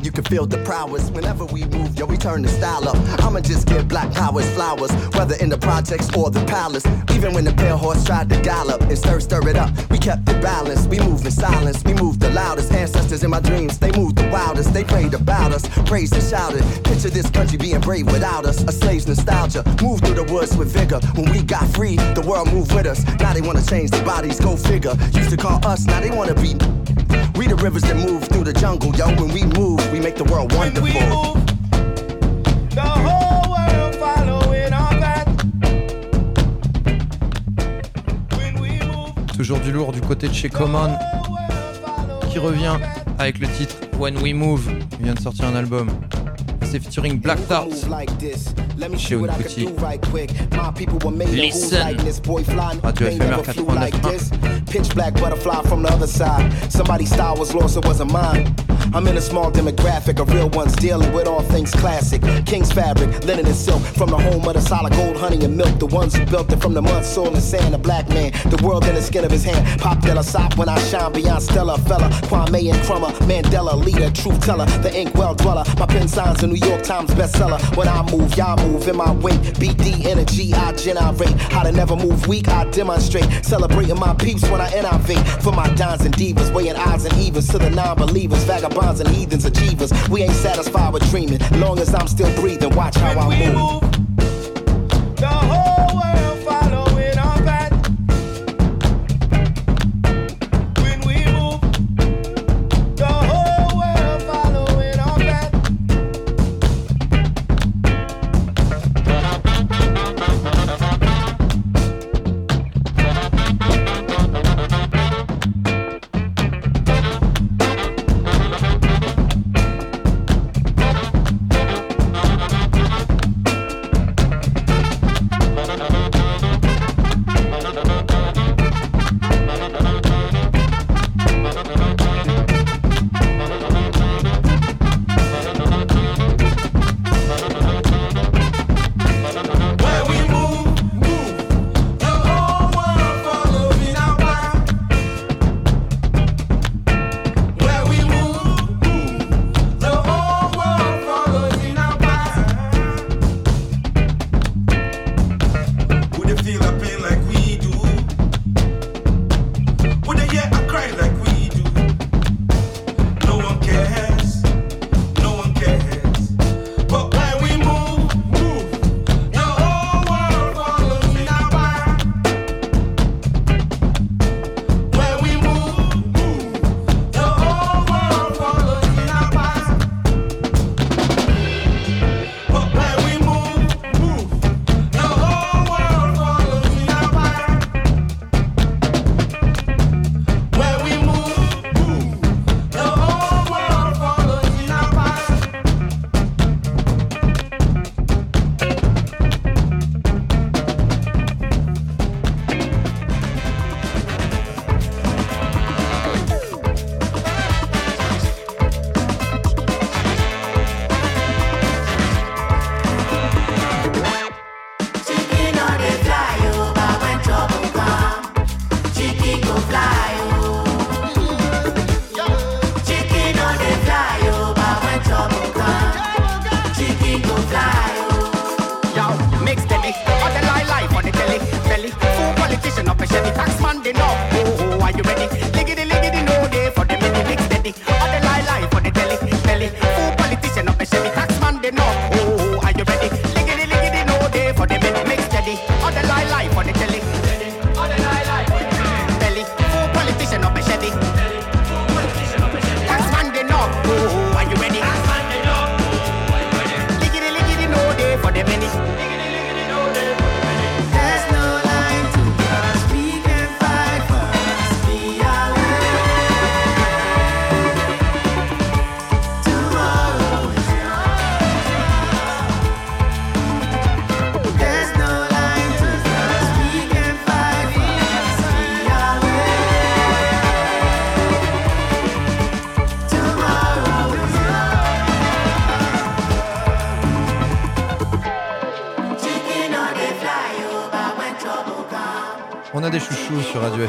You can feel the prowess. Whenever we move, yo, we turn the style up. I'ma just give black powers flowers, whether in the projects or the palace. Even when the pale horse tried to gallop and stir, stir it up, we kept it balanced. We moved in silence, we moved the loudest. Ancestors in my dreams, they moved the wildest. They prayed about us, praised and shouted. Picture this country being brave without us. A slave's nostalgia. Moved through the woods with vigor. When we got free, the world moved with us. Now they wanna change their bodies, go figure. Used to call us, now they wanna be. We rivers that move through the jungle, yo. When we move, we make the world wonderful. The whole world following our path. Toujours du lourd du côté de chez Common qui revient avec le titre When We Move. Il vient de sortir un album. C'est featuring Black Tart chez. Listen. Radio FMR 89. Pitch black butterfly from the other side. Somebody's style was lost, it wasn't mine. I'm in a small demographic of real ones dealing with all things classic. King's fabric, linen and silk. From the home of the solid gold, honey and milk. The ones who built it from the mud, soil and sand. A black man, the world in the skin of his hand. Pop Della Sop when I shine beyond Stella. Fela, Kwame Nkrumah. Mandela, leader, truth teller. The ink well dweller. My pen signs a New York Times bestseller. When I move, y'all move in my wake. BD energy, I generate. How to never move weak, I demonstrate. Celebrating my peeps when I innovate. For my dons and divas, weighing odds and evens to the non believers. And heathens, achievers. We ain't satisfied with dreaming. Long as I'm still breathing, watch how I move.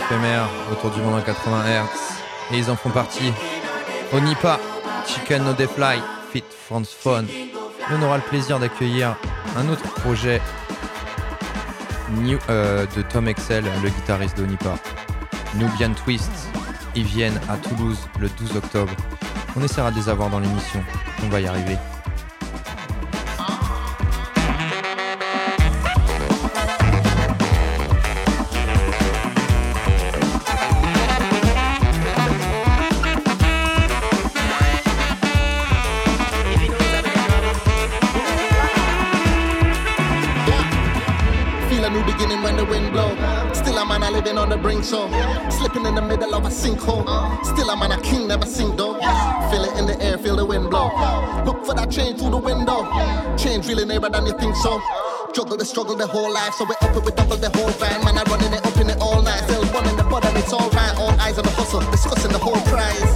FMR autour du monde en 80 Hz et ils en font partie. Onipa, Chicken No Day Fly, Fit France Phone. On aura le plaisir d'accueillir un autre projet New- euh, de Tom Excel, le guitariste d'Onipa. Nubian Twist. Ils viennent à Toulouse le 12 octobre. On essaiera de les avoir dans l'émission. On va y arriver. On so slipping in the middle of a sinkhole. Still a man a king, never sink though. Feel it in the air, feel the wind blow. Look for that change through the window. Change really nearer than you think so. Juggle the struggle the whole life, so we up it, we double the whole grind. Man, I running it up in it all night. Still running the bottom, it's alright. All eyes on the hustle, discussing the whole prize.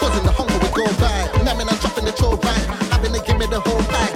Buzzing the hunger we go by. Namming and dropping the throw right. Having to give me the whole pie.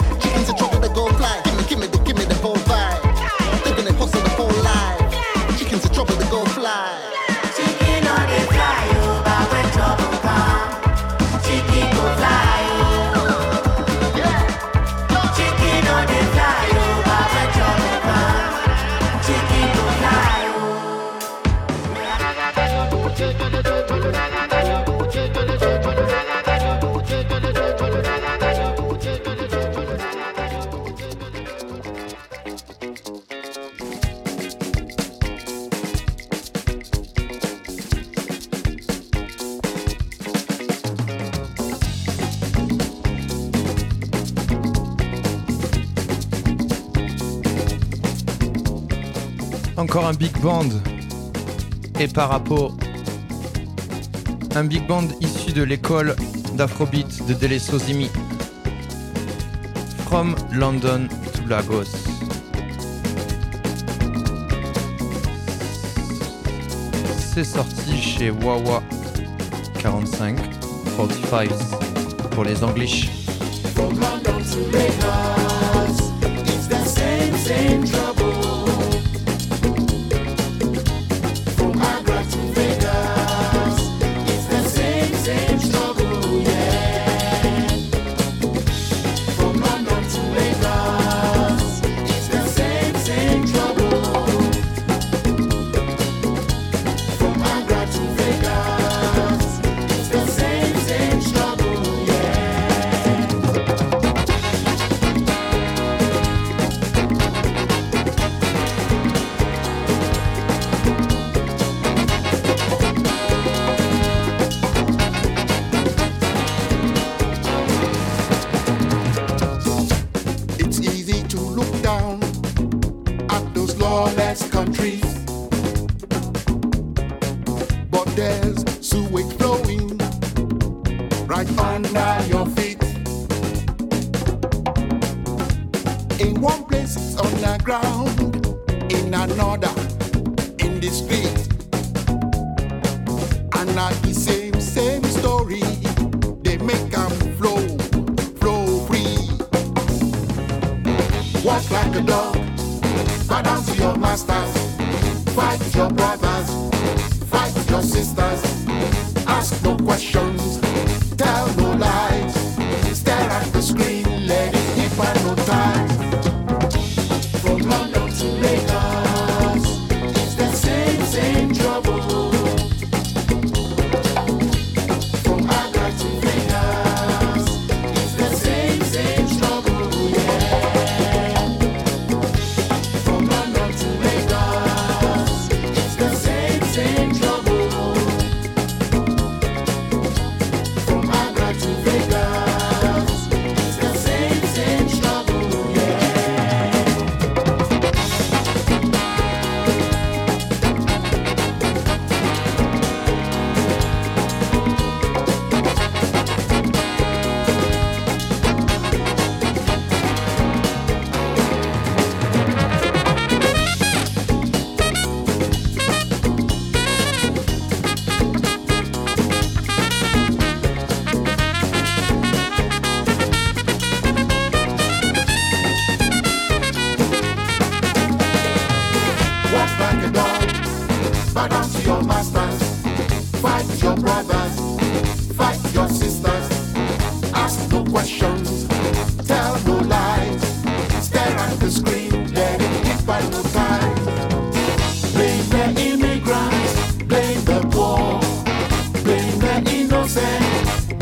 Un big band. Et par rapport. Un big band issu de l'école d'Afrobeat de Dele Sozimi. From London to Lagos. C'est sorti chez Wawa 45, 45 pour les same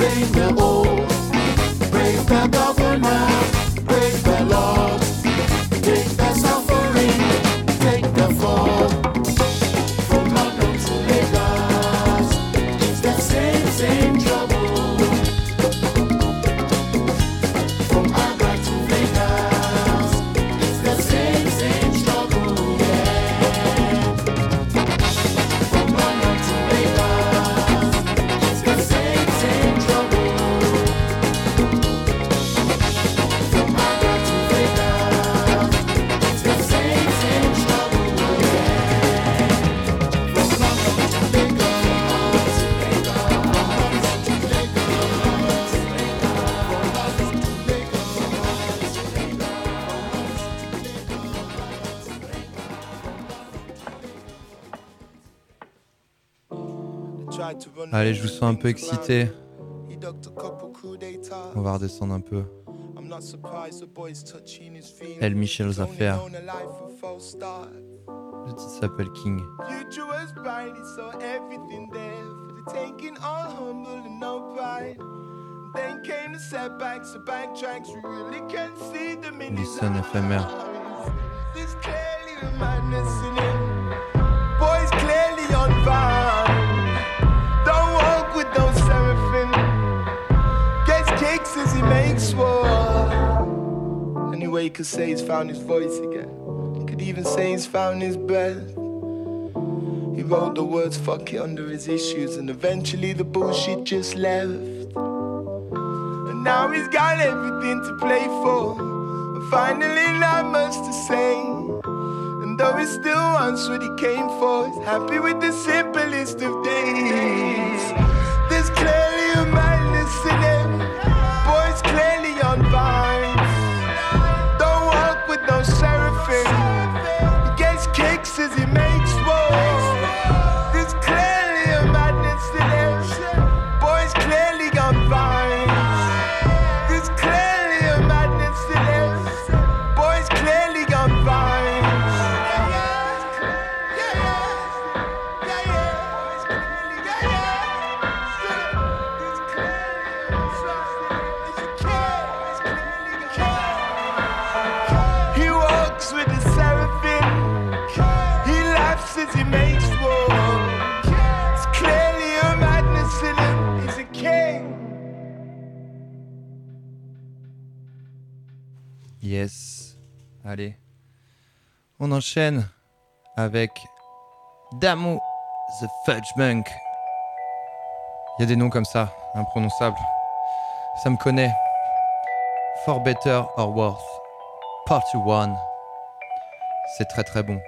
Sing the old Allez, je vous sens un peu excité. On va redescendre un peu. Elle Michel's affaire. Le titre s'appelle King. Listen éphémère. Boys clearly on fire. he makes war. Anyway, he could say he's found his voice again. Could even say he's found his breath. He wrote the words fuck it under his issues, and eventually the bullshit just left. And now he's got everything to play for. And finally, not much to say. And though he still wants what he came for, he's happy with the simplest of days. There's clarity. On enchaîne avec Damu the Fudge Monk. Il y a des noms comme ça, imprononçables. Ça me connaît. For Better or Worse, Part 1. C'est très très bon.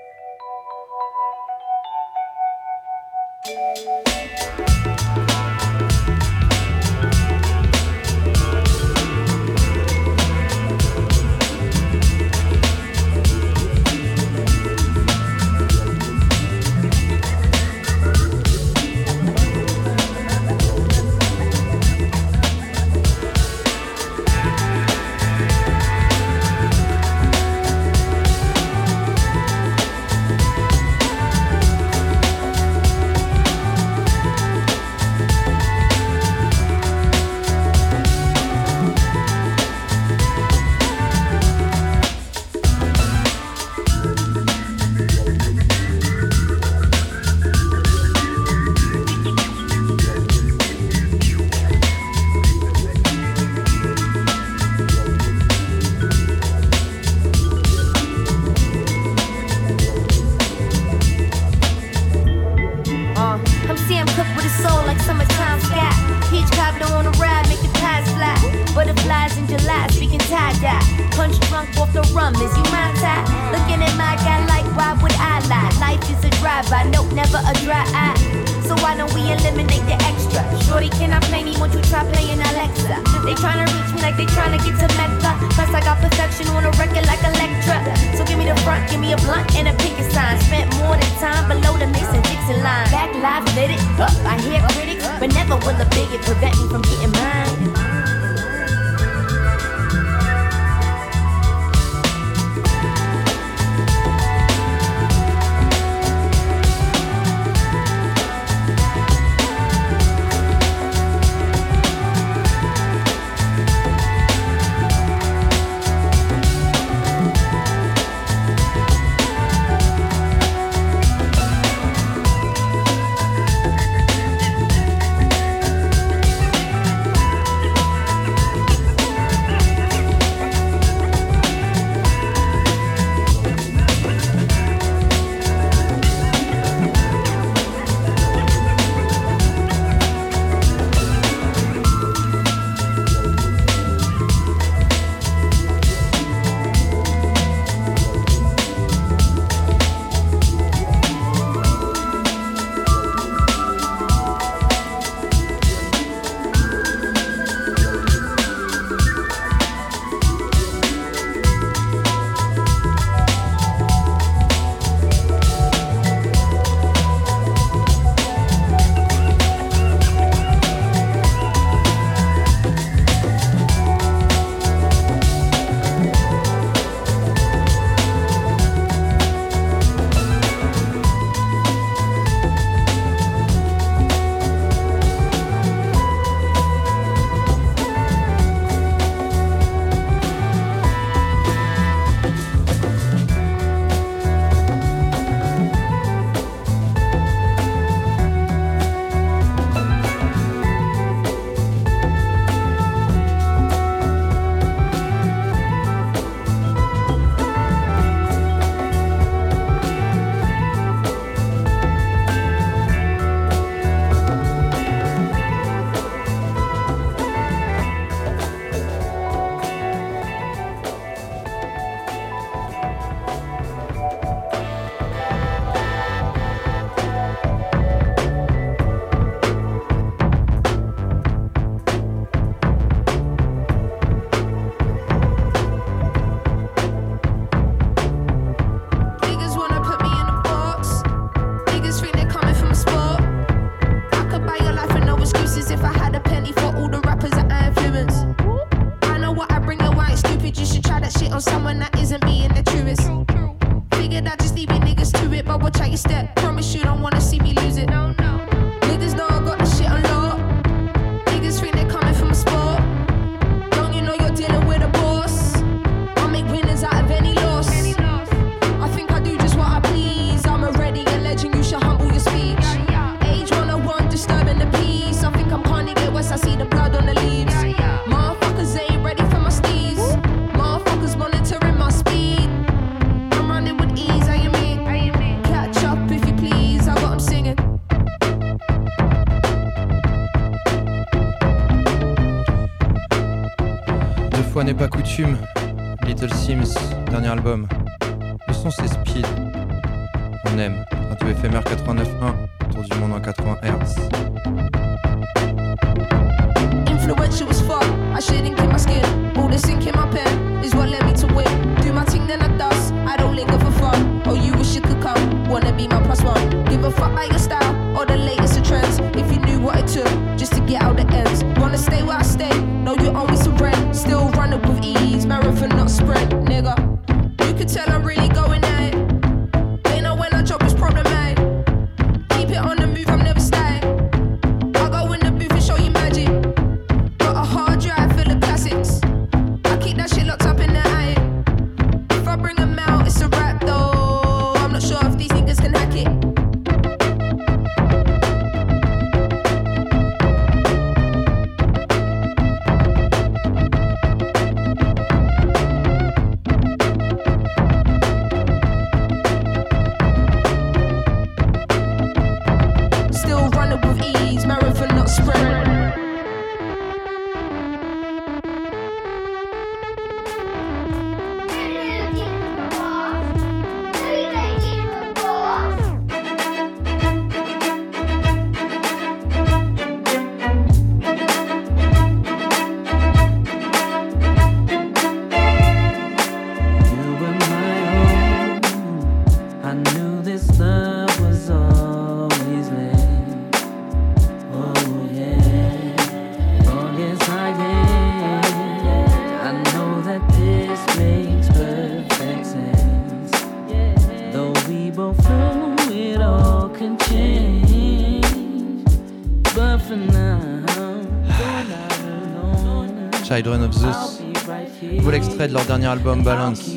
album Balance.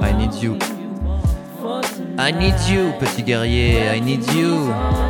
I need you. I need you, petit guerrier, I need you.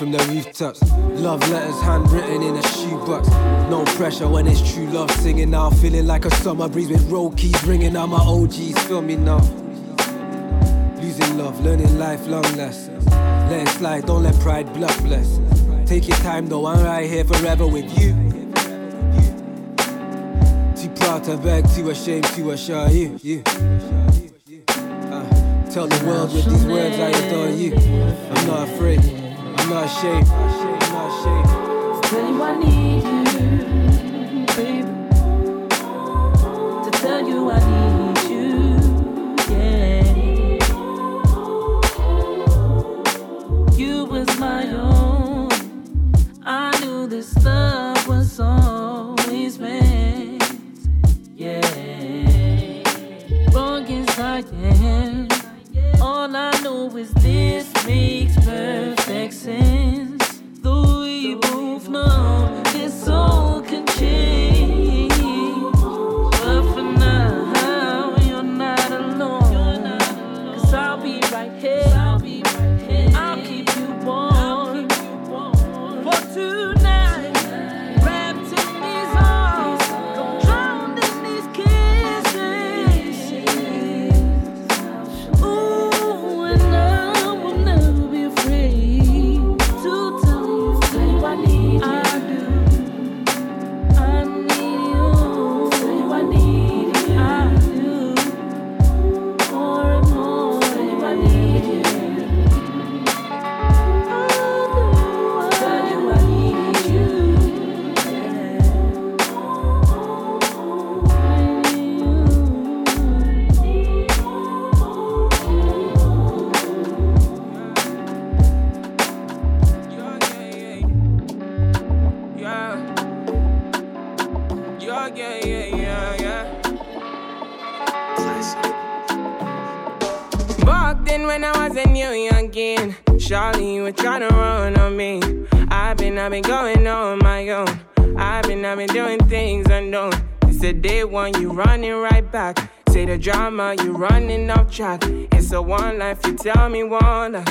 from the rooftops. Love letters handwritten in a shoebox. No pressure when it's true love singing now. Feeling like a summer breeze with roll keys ringing All My OGs feel me now. Losing love, learning lifelong lessons. Let it slide, don't let pride block blessings. Take your time though, I'm right here forever with you. Too proud to beg, too ashamed to assure you. you. Uh, tell the world with these words I adore you. I'm not afraid not shape, not shape, not shape. Tell you I need you, baby. To tell you I need you, yeah. You was my own. I knew this love was always meant, yeah. Wrong as I am, all I know is this. I've been, going on my own. I've been, I've been doing things unknown. It's the day one, you running right back. Say the drama, you running off track. It's a one life, you tell me one.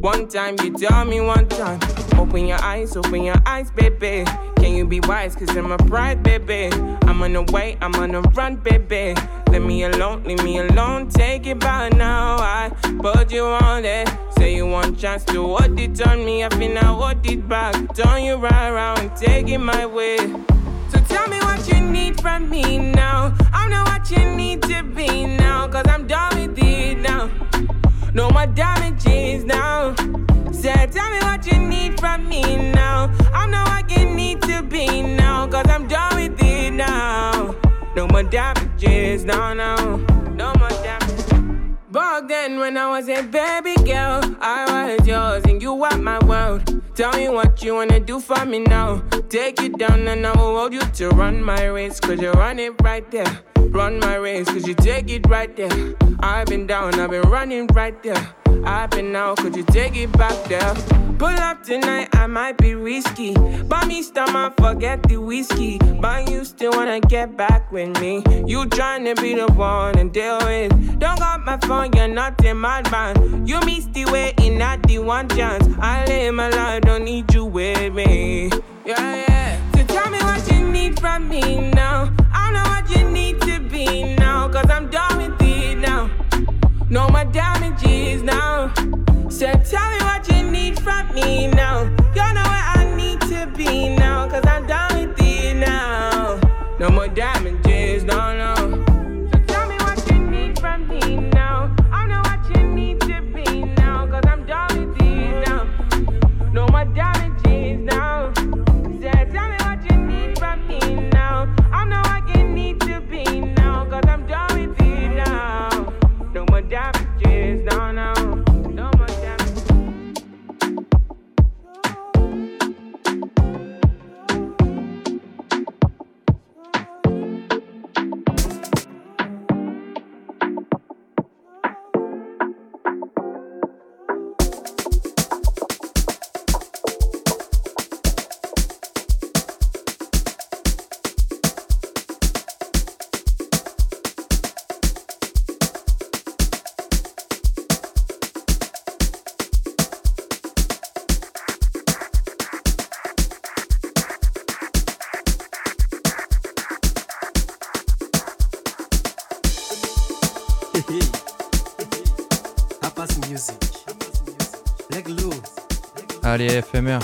One time, you tell me one time. Open your eyes, open your eyes, baby. Can you be wise? Cause I'm a pride, baby. I'm on the way, I'm on the run, baby. Let me alone, leave me alone. Take it by now. I put you on it. Say you want chance to hold it on me. I feel I hold it back. Turn you right around, take it my way. So tell me what you need from me now. I know what you need to be now. Cause I'm done with it now. No more damages now. Say, tell me what you need from me now. I know what you need to be now. Cause I'm done with it now. No more damages now, now. No more damages. Back then, when I was a baby girl, I was yours and you were my world. Tell me what you wanna do for me now. Take you down and I will hold you to run my race. Cause you run it right there. Run my race, cause you take it right there. I've been down, I've been running right there. I've been out, could you take it back there? Pull up tonight, I might be risky. Buy me stomach, forget the whiskey. But you still wanna get back with me. You tryna be the one and deal with. Don't got my phone, you're not in my band. You missed the way in not the one chance. I live my life, don't need you with me. Yeah, yeah. So tell me what you need from me now. I Allez, FMR,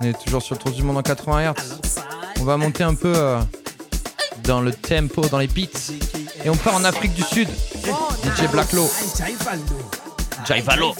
on est toujours sur le tour du monde en 80 Hz. On va monter un peu euh, dans le tempo, dans les beats. Et on part en Afrique du Sud. DJ Blacklow. Jaivalo.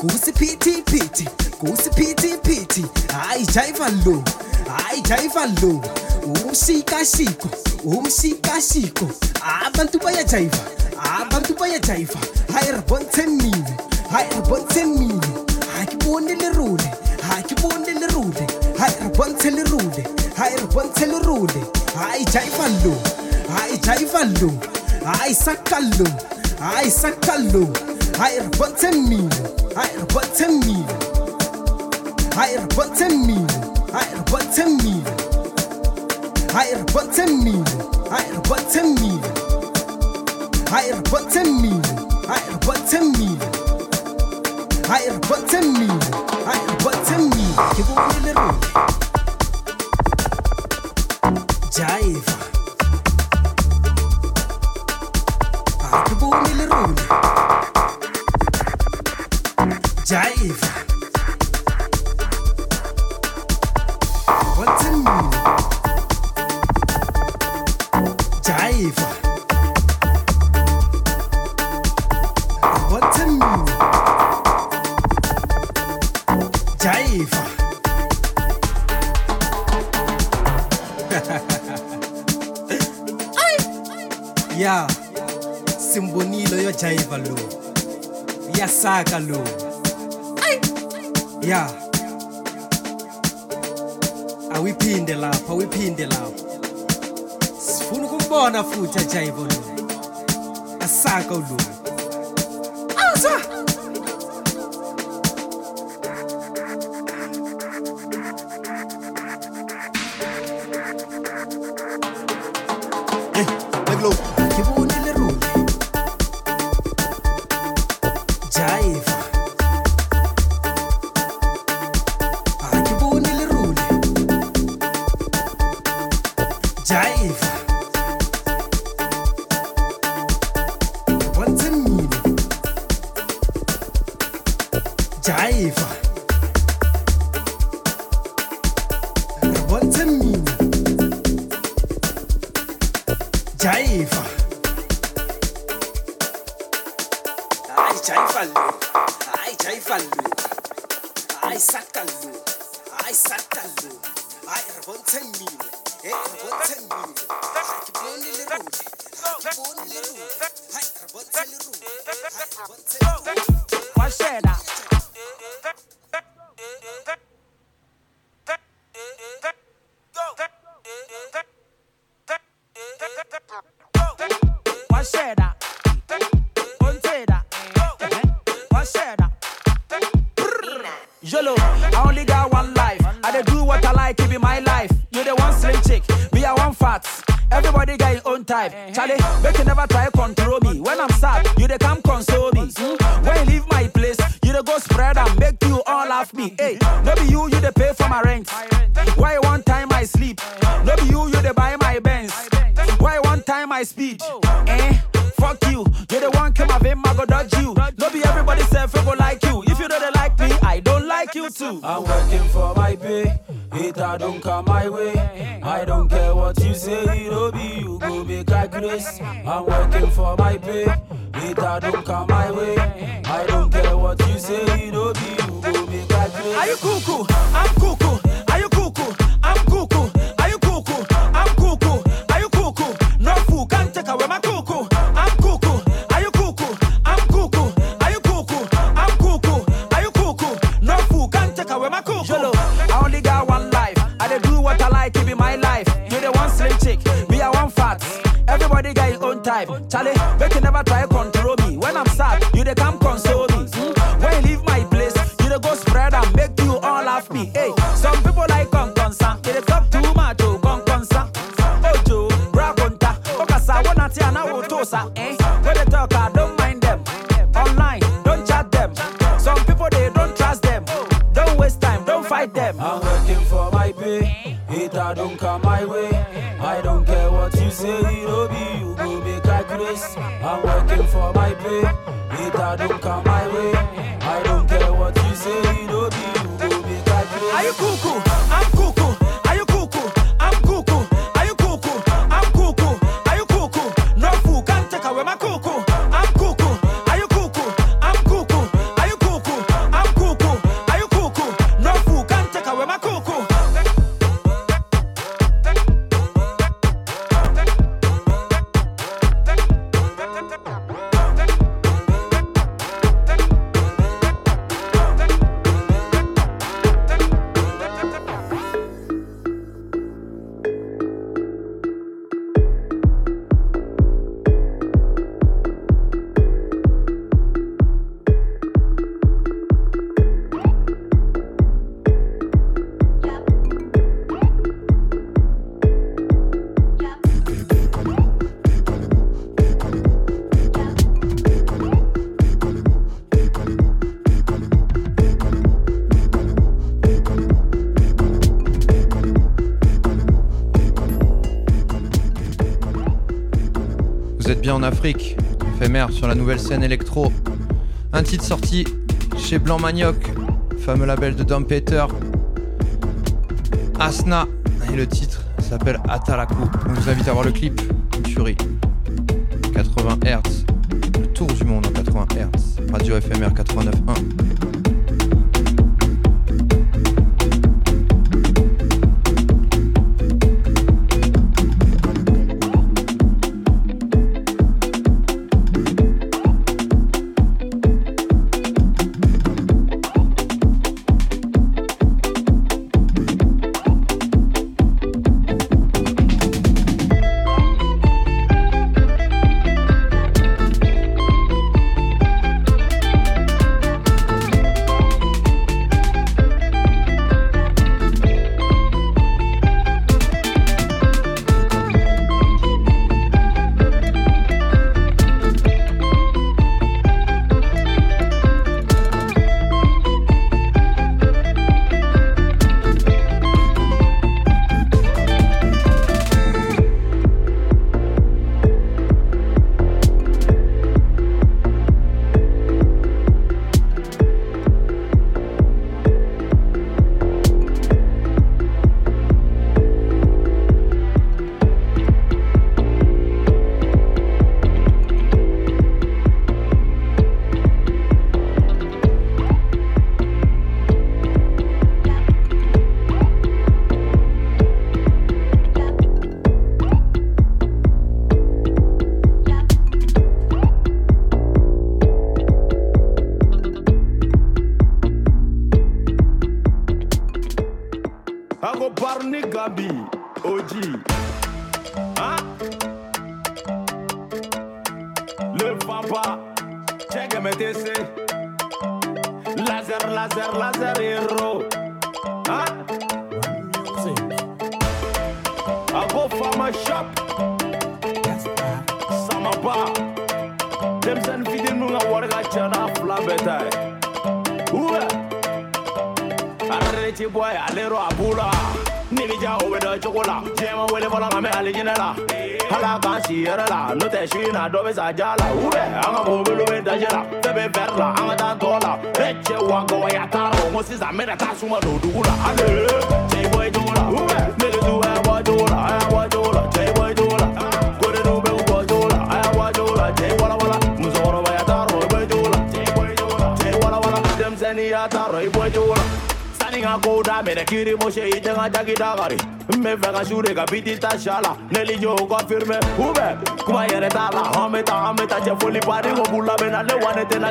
kusiphithiphithi kusiphithiphithi. Hayi jaiva lo hayi jaiva lo. Umshikashiko umshikashiko abantu bayajaiva abantu bayajaiva. Hayi ribontsheng mine hayi ribontsheng mine ha ke bone lerole ha ke bone lerole hayi re bontshe lerole hayi re bontshe lerole hayi jaiva lo hayi jaiva lo. Hayi saka lo hayi saka lo hayi re bontshe mmino mino Hai rabonte mino Hai rabonte mino Hai rabonte mino Hai rabonte mino Kibone le rule Jaiva Hai kibone le rule jive. What's in jive? What's in jive? yeah, simbonile yo jive lo, yasaka lo. ya awiphinde lapha awiphinde lapha. Sifuna ukubona futhi ajayibo lo asaka ulungu aza Hey, Meglo. Keep on en Afrique, éphémère sur la nouvelle scène électro. Un titre sorti chez Blanc Manioc, fameux label de Dom Peter. Asna, et le titre s'appelle Atalaku. On vous invite à voir le clip, Fury. 80 Hz, le tour du monde en 80 Hz, radio éphémère 89.1.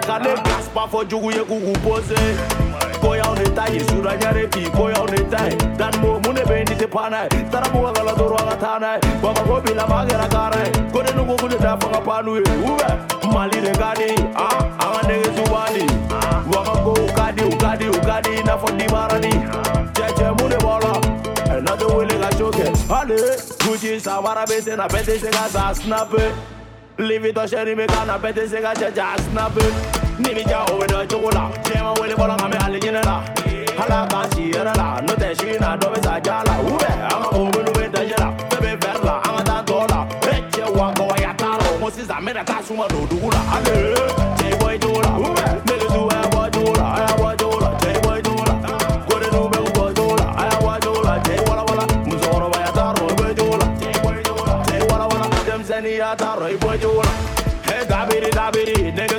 ka ne gaspa fɔ jugu ye k'u k'u pose ko y'aw ne ta ye sura ɲare bi ko y'aw ne ta ye danimo mun de bɛ yen ni tɛ pan n'a ye tarabu ka kala dɔrɔn an ka taa n'a ye bamakɔ bi la maa kɛra kaara ye ko ne nugu kun de t'a fɔ ka pan n'u ye mali de ka di an an ka nɛgɛsu b'an di bamakɔ u ka u ka di u di i n'a fɔ dimarani cɛ gucci samara bɛ se na tɛ se ka sa snape livitɔ sɛni bɛ ka na tɛ se ka cɛ ja snape ni bi ja o bɛ dɔn cogo la jɛma wele bɔra nka mɛ hali ɲinɛ la hala kan si yɛrɛ la n'o tɛ su in na dɔ bɛ sa ja la ubɛ an ka mobili bɛ daje la fɛn bɛ vɛri la ka taa tɔ la e cɛ wa gɔbɔya t'a la sisan n bɛna taa suma don dugu la ale cɛ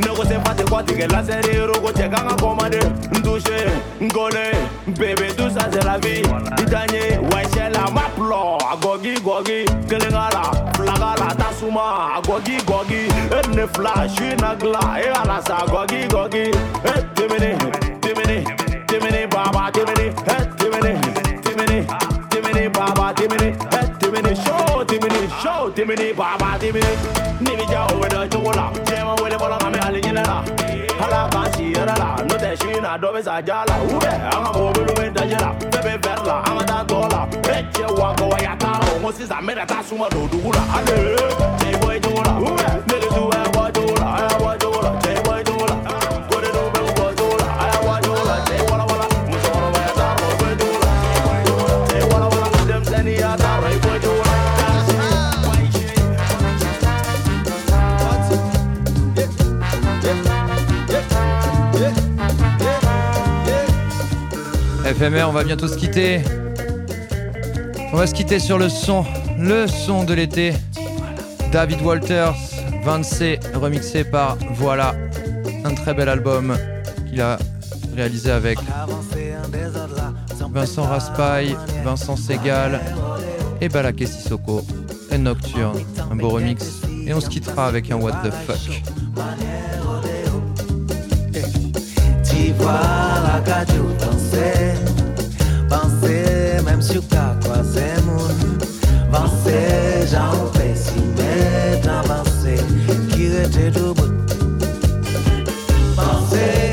ne ko se fati kɔtigɛ lasɛri roko cɛ kan ka commande n touche n bébé tout ça c'est la vie i ta n ye wa sɛ la ma plɔ a gɔgi gɔgi kelen k'a la fila k'a la tasuma a gɔgi gɔgi e ne fila su na dilan e ka la sa gɔgi gɔgi e temini temini temini baba temini e temini temini temini baba show temini baba temini ni bi ja o bɛ dɔn cogo la jɛma wele bɔra nka mɛ hali ɲinɛ la. Ala k'an si yɛrɛ la. N'o tɛ su in na dɔ bɛ sa ja la. Ubɛ an ka mobili bɛ daje la. Fɛn bɛ vɛri la an ka taa tɔ la. E cɛ wa t'a la o ko sisan n bɛna taa suma don dugu la. Ale cɛ i bɔ i cogo la. Ubɛ On va bientôt se quitter. On va se quitter sur le son, le son de l'été. David Walters, 20C, remixé par Voilà, un très bel album qu'il a réalisé avec Vincent Raspail, Vincent Segal et Balaké Sissoko et Nocturne. Un beau remix. Et on se quittera avec un What the fuck. voilà qu'a dû danser. Penser, même si t'as croisé já Penser, j'en fais si m'aide à que Qui do debout. Pensei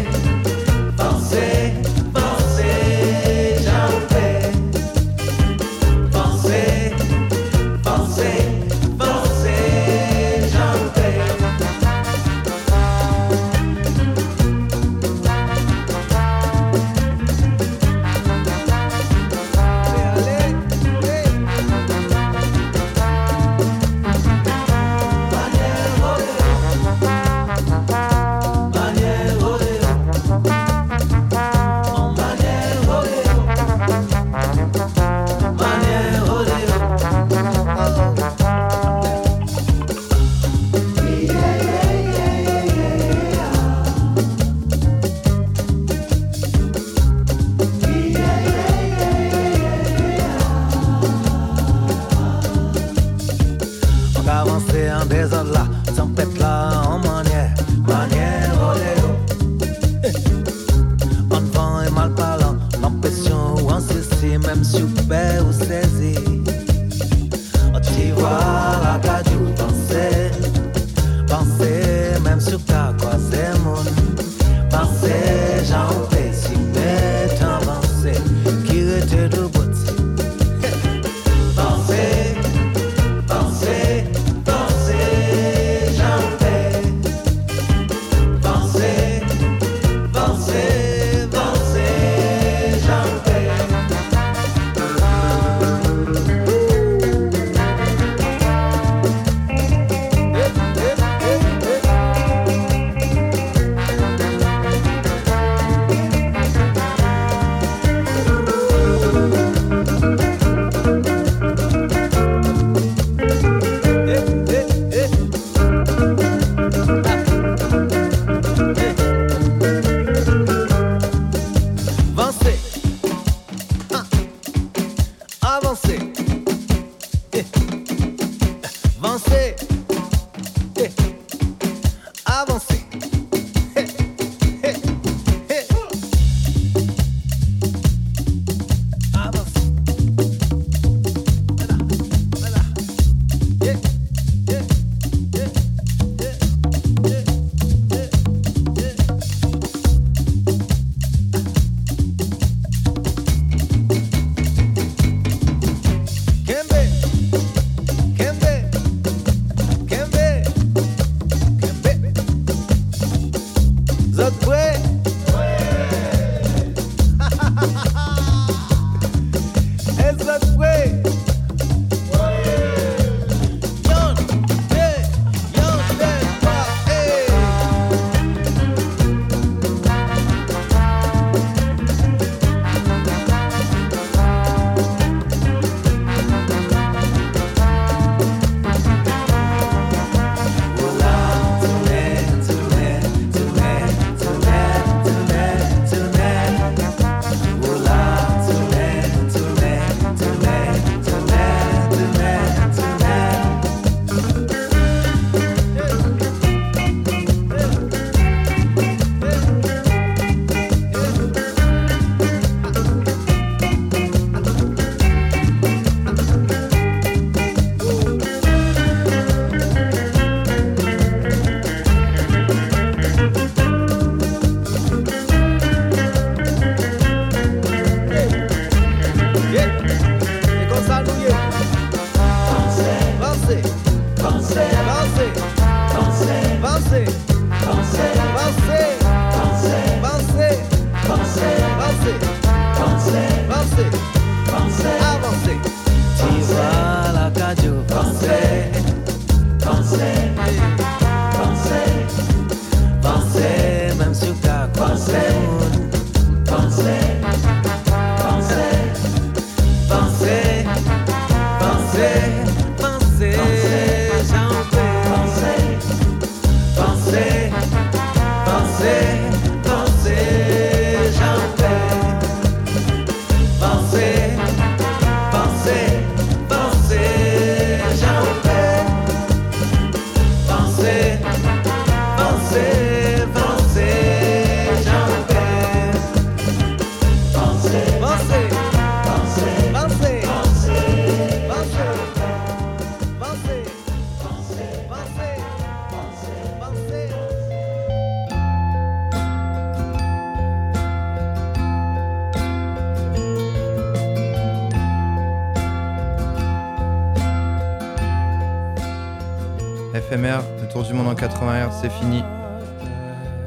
du monde en 80 Hz, c'est fini.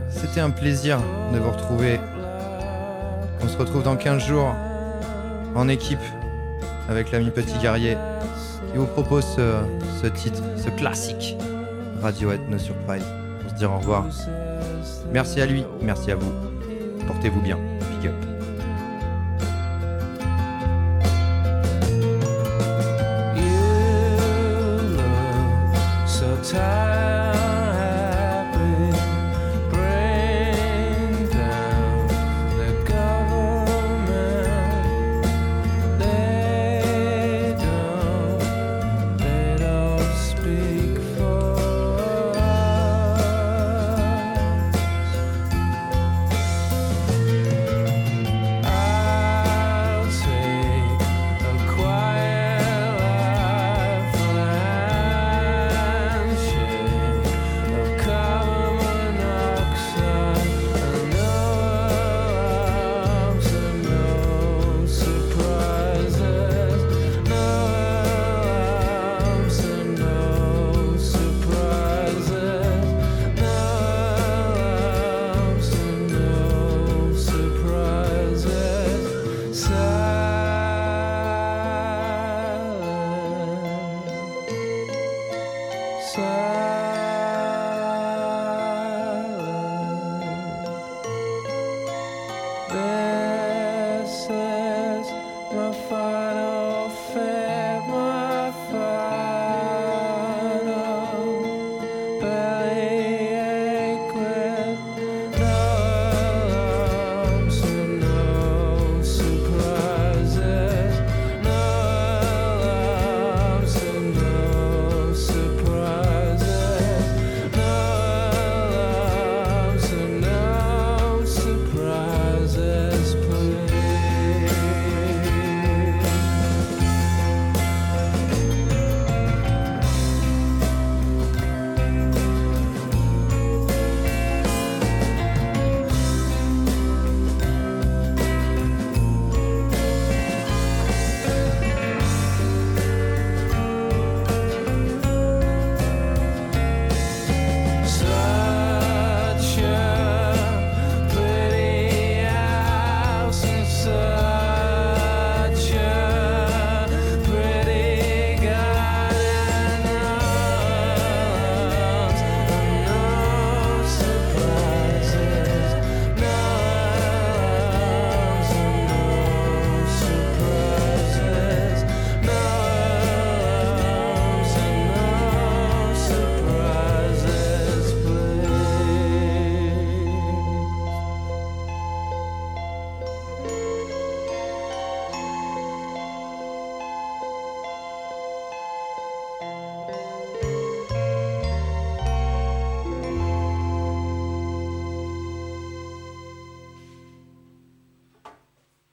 C'était un plaisir de vous retrouver. On se retrouve dans 15 jours en équipe avec l'ami Petit Guerrier qui vous propose ce, ce titre, ce classique Radiohead No Surprise. On se dire au revoir. Merci à lui, merci à vous. Portez-vous bien. Big up.